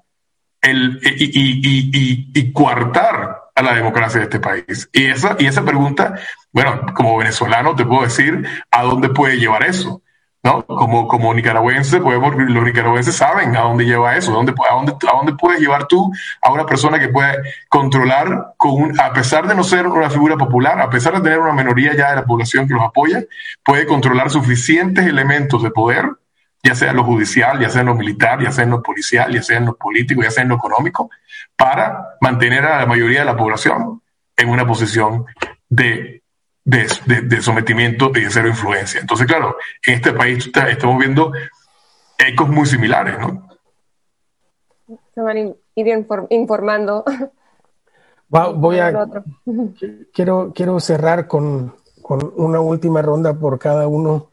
el, y, y, y, y, coartar a la democracia de este país. Y esa, y esa pregunta, bueno, como venezolano te puedo decir a dónde puede llevar eso. ¿No? Como, como nicaragüense, podemos, los nicaragüenses saben a dónde lleva eso, a dónde, a dónde, a dónde puedes llevar tú a una persona que puede controlar, con un, a pesar de no ser una figura popular, a pesar de tener una minoría ya de la población que los apoya, puede controlar suficientes elementos de poder, ya sea en lo judicial, ya sea en lo militar, ya sea en lo policial, ya sea en lo político, ya sea en lo económico, para mantener a la mayoría de la población en una posición de de, sometimiento y de cero influencia. Entonces, claro, en este país estamos viendo ecos muy similares, ¿no? Se van a ir informando. voy a, quiero, quiero cerrar con, con, una última ronda por cada uno,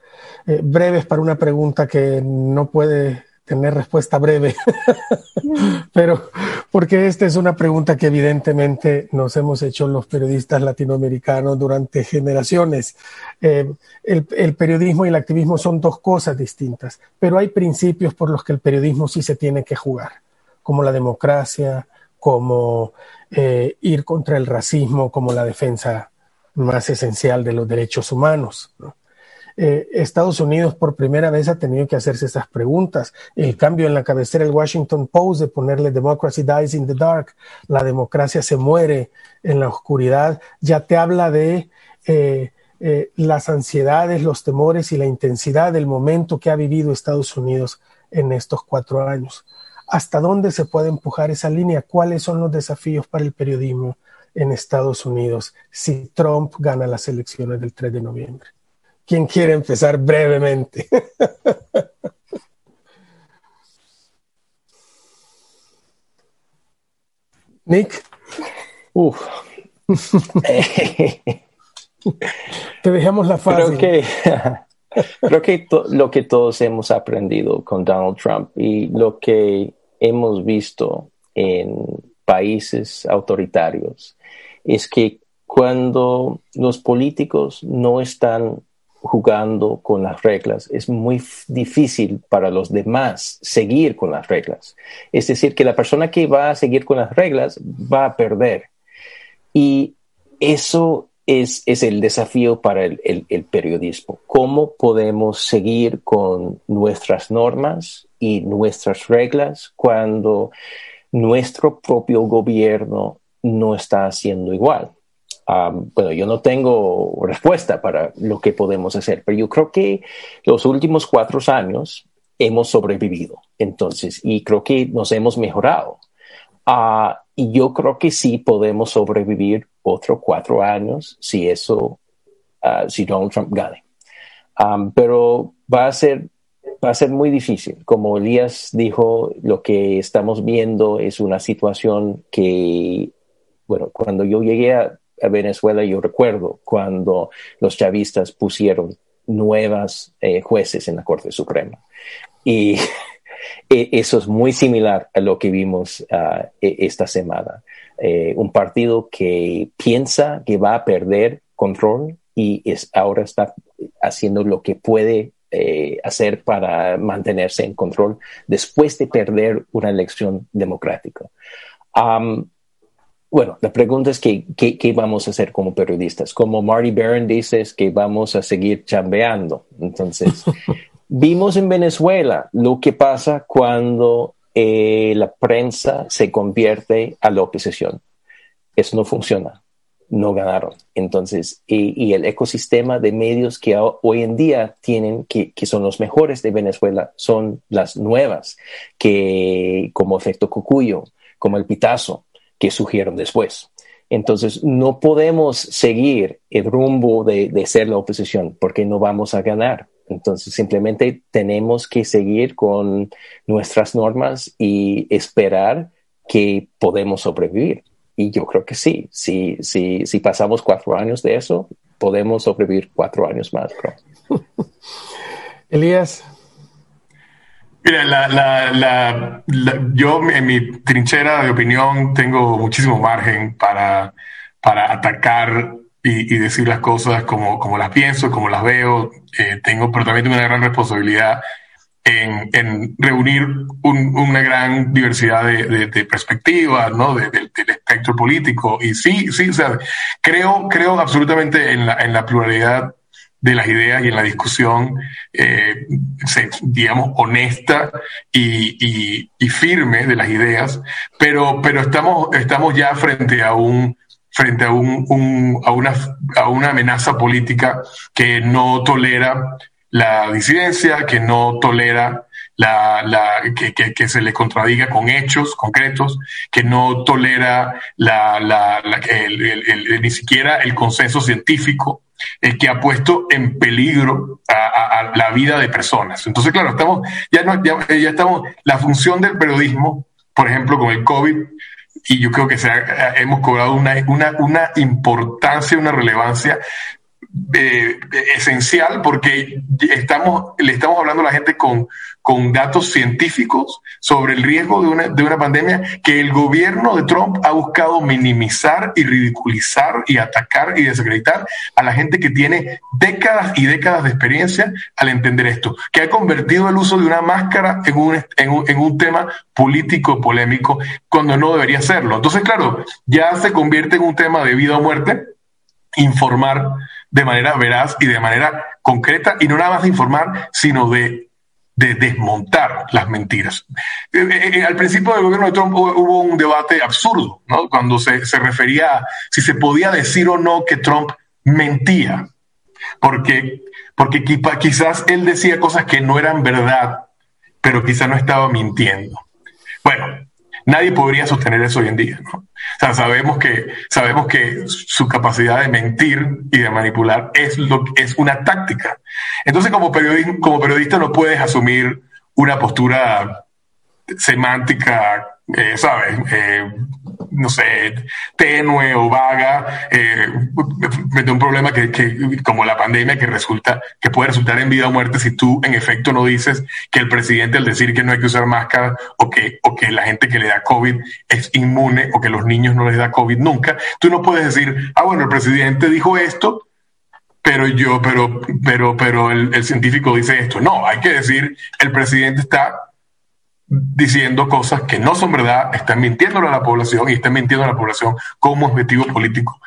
eh, breves para una pregunta que no puede tener respuesta breve, pero porque esta es una pregunta que evidentemente nos hemos hecho los periodistas latinoamericanos durante generaciones. Eh, el, el, periodismo y el activismo son dos cosas distintas, pero hay principios por los que el periodismo sí se tiene que jugar, como la democracia, como eh, ir contra el racismo, como la defensa más esencial de los derechos humanos. ¿no? Eh, Estados Unidos por primera vez ha tenido que hacerse esas preguntas. El cambio en la cabecera del Washington Post de ponerle Democracy dies in the dark, la democracia se muere en la oscuridad, ya te habla de eh, eh, las ansiedades, los temores y la intensidad del momento que ha vivido Estados Unidos en estos cuatro años. ¿Hasta dónde se puede empujar esa línea? ¿Cuáles son los desafíos para el periodismo en Estados Unidos si Trump gana las elecciones del 3 de noviembre? ¿Quién quiere empezar brevemente? Nick. Uf. Te dejamos la fase. Creo que, creo que lo que todos hemos aprendido con Donald Trump y lo que hemos visto en países autoritarios es que cuando los políticos no están jugando con las reglas, es muy difícil para los demás seguir con las reglas. Es decir, que la persona que va a seguir con las reglas va a perder. Y eso es, es el desafío para el, el, periodismo. ¿Cómo podemos seguir con nuestras normas y nuestras reglas cuando nuestro propio gobierno no está haciendo igual? Bueno, yo no tengo respuesta para lo que podemos hacer, pero yo creo que los últimos cuatro años hemos sobrevivido, entonces, y creo que nos hemos mejorado. Ah, y yo creo que sí podemos sobrevivir otros cuatro años si eso, ah, si Donald Trump gane. pero va a ser va a ser muy difícil. Como Elías dijo, lo que estamos viendo es una situación que, bueno, cuando yo llegué a, Venezuela, yo recuerdo cuando los chavistas pusieron nuevas eh, jueces en la Corte Suprema. Y e, eso es muy similar a lo que vimos ah, e, esta semana. Eh, un partido que piensa que va a perder control y es, ahora está haciendo lo que puede eh, hacer para mantenerse en control después de perder una elección democrática. Bueno, la pregunta es ¿qué, qué, vamos a hacer como periodistas. Como Marty Barron dice, es que vamos a seguir chambeando. Entonces, vimos en Venezuela lo que pasa cuando eh, la prensa se convierte a la oposición. Eso no funciona, no ganaron. Entonces, y, el ecosistema de medios que hoy en día tienen, que, son los mejores de Venezuela, son las nuevas, que como efecto Cucuyo, como el Pitazo, que surgieron después. Entonces, no podemos seguir el rumbo de, de ser la oposición porque no vamos a ganar. Entonces, simplemente tenemos que seguir con nuestras normas y esperar que podemos sobrevivir. Y yo creo que sí, si, si, si pasamos cuatro años de eso, podemos sobrevivir cuatro años más. Elías. Mira, la, la, yo en mi trinchera de opinión tengo muchísimo margen para, para atacar y, decir las cosas como, como las pienso, como las veo. Eh, tengo, pero también tengo una gran responsabilidad en, reunir una gran diversidad de, de, perspectivas, ¿no? del espectro político. Y sí, sí, o sea, creo, creo absolutamente en la, en la pluralidad de las ideas y en la discusión, eh, digamos, honesta y, y, firme de las ideas, pero, pero estamos, estamos ya frente a un frente a, un, a, una, a una amenaza política que no tolera la disidencia, que no tolera la, que, que, se le contradiga con hechos concretos, que no tolera la, la, ni siquiera el consenso científico, el que ha puesto en peligro a, la vida de personas. Entonces, claro, estamos, ya, no, ya, ya estamos, la función del periodismo, por ejemplo, con el COVID, y yo creo que se hemos cobrado una, una, una importancia, una relevancia eh, esencial porque estamos, le estamos hablando a la gente con, con datos científicos sobre el riesgo de una, de una pandemia que el gobierno de Trump ha buscado minimizar y ridiculizar y atacar y desacreditar a la gente que tiene décadas y décadas de experiencia al entender esto, que ha convertido el uso de una máscara en un, en un, en un tema político polémico cuando no debería serlo. Entonces, claro, ya se convierte en un tema de vida o muerte informar de manera veraz y de manera concreta y no nada más de informar, sino de de desmontar las mentiras. Eh, eh, eh, al principio del gobierno de Trump hubo un debate absurdo, ¿no? Cuando se, se refería a si se podía decir o no que Trump mentía, porque, porque quizás él decía cosas que no eran verdad, pero quizás no estaba mintiendo. Bueno, nadie podría sostener eso hoy en día, ¿no? O sea, sabemos que, sabemos que su capacidad de mentir y de manipular es, lo, es una táctica. Entonces, como, periodista, como periodista no puedes asumir una postura semántica eh, ¿sabes? Eh, no sé, tenue o vaga, eh, un problema que, como la pandemia que resulta, que puede resultar en vida o muerte si tú en efecto no dices que el presidente al decir que no hay que usar máscara o que, o que la gente que le da COVID es inmune o que los niños no les da COVID nunca, tú no puedes decir, ah, bueno, el presidente dijo esto, pero yo, pero, pero, pero el científico dice esto. No, hay que decir, el presidente está diciendo cosas que no son verdad, están mintiendo a la población y están mintiendo a la población como objetivo político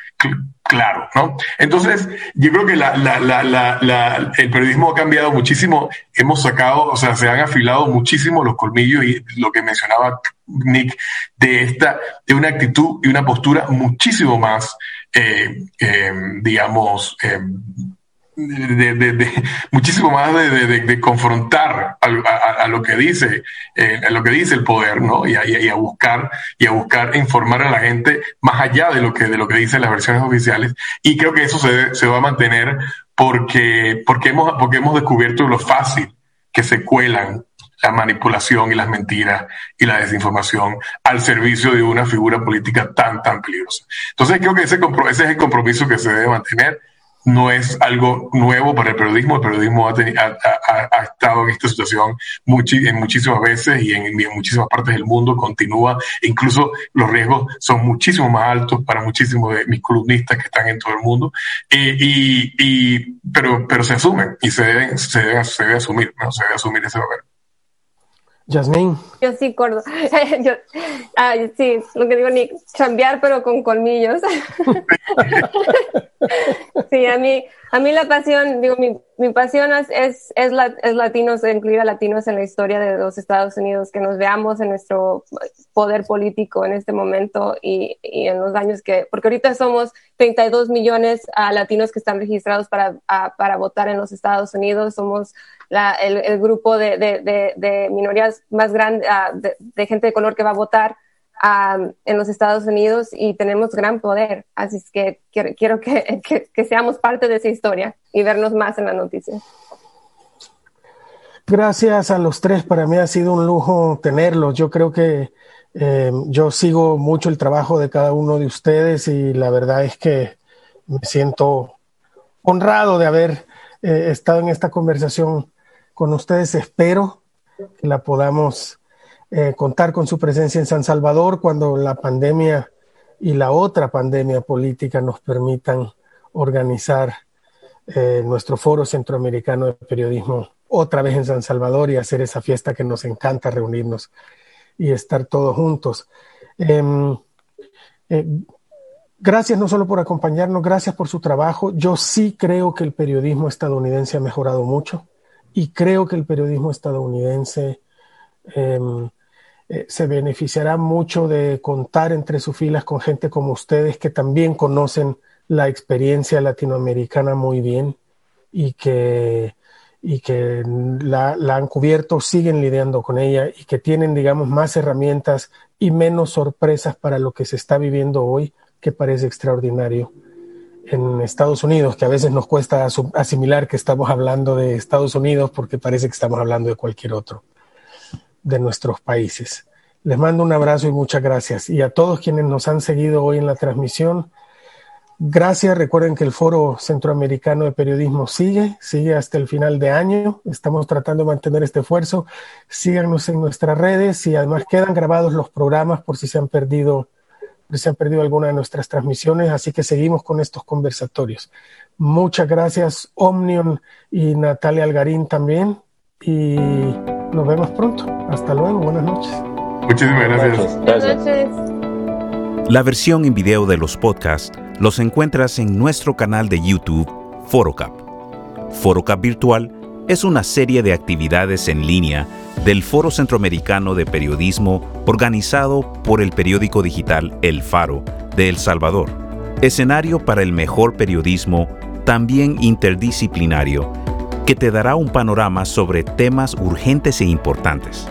claro, ¿no? Entonces, yo creo que el periodismo ha cambiado muchísimo, hemos sacado, o sea, se han afilado muchísimo los colmillos y lo que mencionaba Nick, de esta, de una actitud y una postura muchísimo más, eh, eh, digamos, eh, de, muchísimo más de, confrontar a, lo que dice a lo que dice el poder no y a, buscar y a buscar informar a la gente más allá de lo que de lo que dicen las versiones oficiales y creo que eso se, se va a mantener porque porque hemos porque hemos descubierto lo fácil que se cuelan la manipulación y las mentiras y la desinformación al servicio de una figura política tan, tan peligrosa. Entonces creo que ese, ese es el compromiso que se debe mantener no es algo nuevo para el periodismo. El periodismo ha, estado en esta situación en muchísimas veces y en, muchísimas partes del mundo continúa. Incluso los riesgos son muchísimo más altos para muchísimos de mis columnistas que están en todo el mundo. y, pero, pero se asumen y se deben, se debe, se debe asumir, se debe asumir ese papel. Yasmin. Yo sí, corto. Yo, sí, lo que digo, ni chambear, pero con colmillos. sí, a mí, a mí la pasión, digo, mi, mi pasión es, es, es, la, es latinos, incluir a latinos en la historia de los Estados Unidos, que nos veamos en nuestro poder político en este momento y, y en los años que, porque ahorita somos 32 millones a latinos que están registrados para, para votar en los Estados Unidos, somos el, grupo de, de, minorías más grande, ah, de, gente de color que va a votar ah, en los Estados Unidos y tenemos gran poder. Así es que quiero, que, que, seamos parte de esa historia y vernos más en las noticias. Gracias a los tres, para mí ha sido un lujo tenerlos. Yo creo que eh, yo sigo mucho el trabajo de cada uno de ustedes y la verdad es que me siento honrado de haber eh, estado en esta conversación con ustedes. Espero que la podamos eh, contar con su presencia en San Salvador cuando la pandemia y la otra pandemia política nos permitan organizar eh, nuestro foro centroamericano de periodismo otra vez en San Salvador y hacer esa fiesta que nos encanta reunirnos y estar todos juntos. Em, eh, gracias no solo por acompañarnos, gracias por su trabajo. Yo sí creo que el periodismo estadounidense ha mejorado mucho y creo que el periodismo estadounidense em, eh, se beneficiará mucho de contar entre sus filas con gente como ustedes que también conocen la experiencia latinoamericana muy bien y que, y que la, la han cubierto, siguen lidiando con ella y que tienen, digamos, más herramientas y menos sorpresas para lo que se está viviendo hoy, que parece extraordinario en Estados Unidos, que a veces nos cuesta asimilar que estamos hablando de Estados Unidos porque parece que estamos hablando de cualquier otro de nuestros países. Les mando un abrazo y muchas gracias. Y a todos quienes nos han seguido hoy en la transmisión, gracias. Recuerden que el Foro Centroamericano de Periodismo sigue, sigue hasta el final de año. Estamos tratando de mantener este esfuerzo. Síganos en nuestras redes y además quedan grabados los programas por si se han perdido se han perdido alguna de nuestras transmisiones, así que seguimos con estos conversatorios. Muchas gracias, Omnion y Natalia Algarín también. Y nos vemos pronto. Hasta luego. Buenas noches. Muchísimas gracias. Buenas noches. La versión en video de los podcasts los encuentras en nuestro canal de YouTube, ForoCap. ForoCap Virtual es una serie de actividades en línea del Foro Centroamericano de Periodismo organizado por el periódico digital El Faro de El Salvador. Escenario para el mejor periodismo, también interdisciplinario, que te dará un panorama sobre temas urgentes e importantes.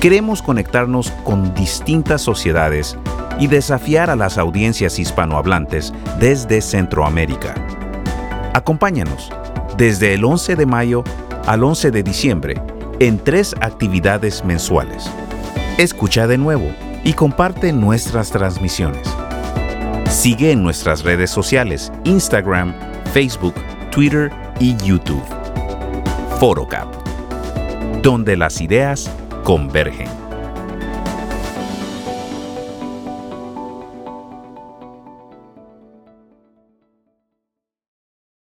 Queremos conectarnos con distintas sociedades y desafiar a las audiencias hispanohablantes desde Centroamérica. Acompáñanos desde el 11 de mayo al 11 de diciembre en tres actividades mensuales. Escucha de nuevo y comparte nuestras transmisiones. Sigue en nuestras redes sociales, Instagram, Facebook, Twitter y YouTube. ForoCap, donde las ideas convergen.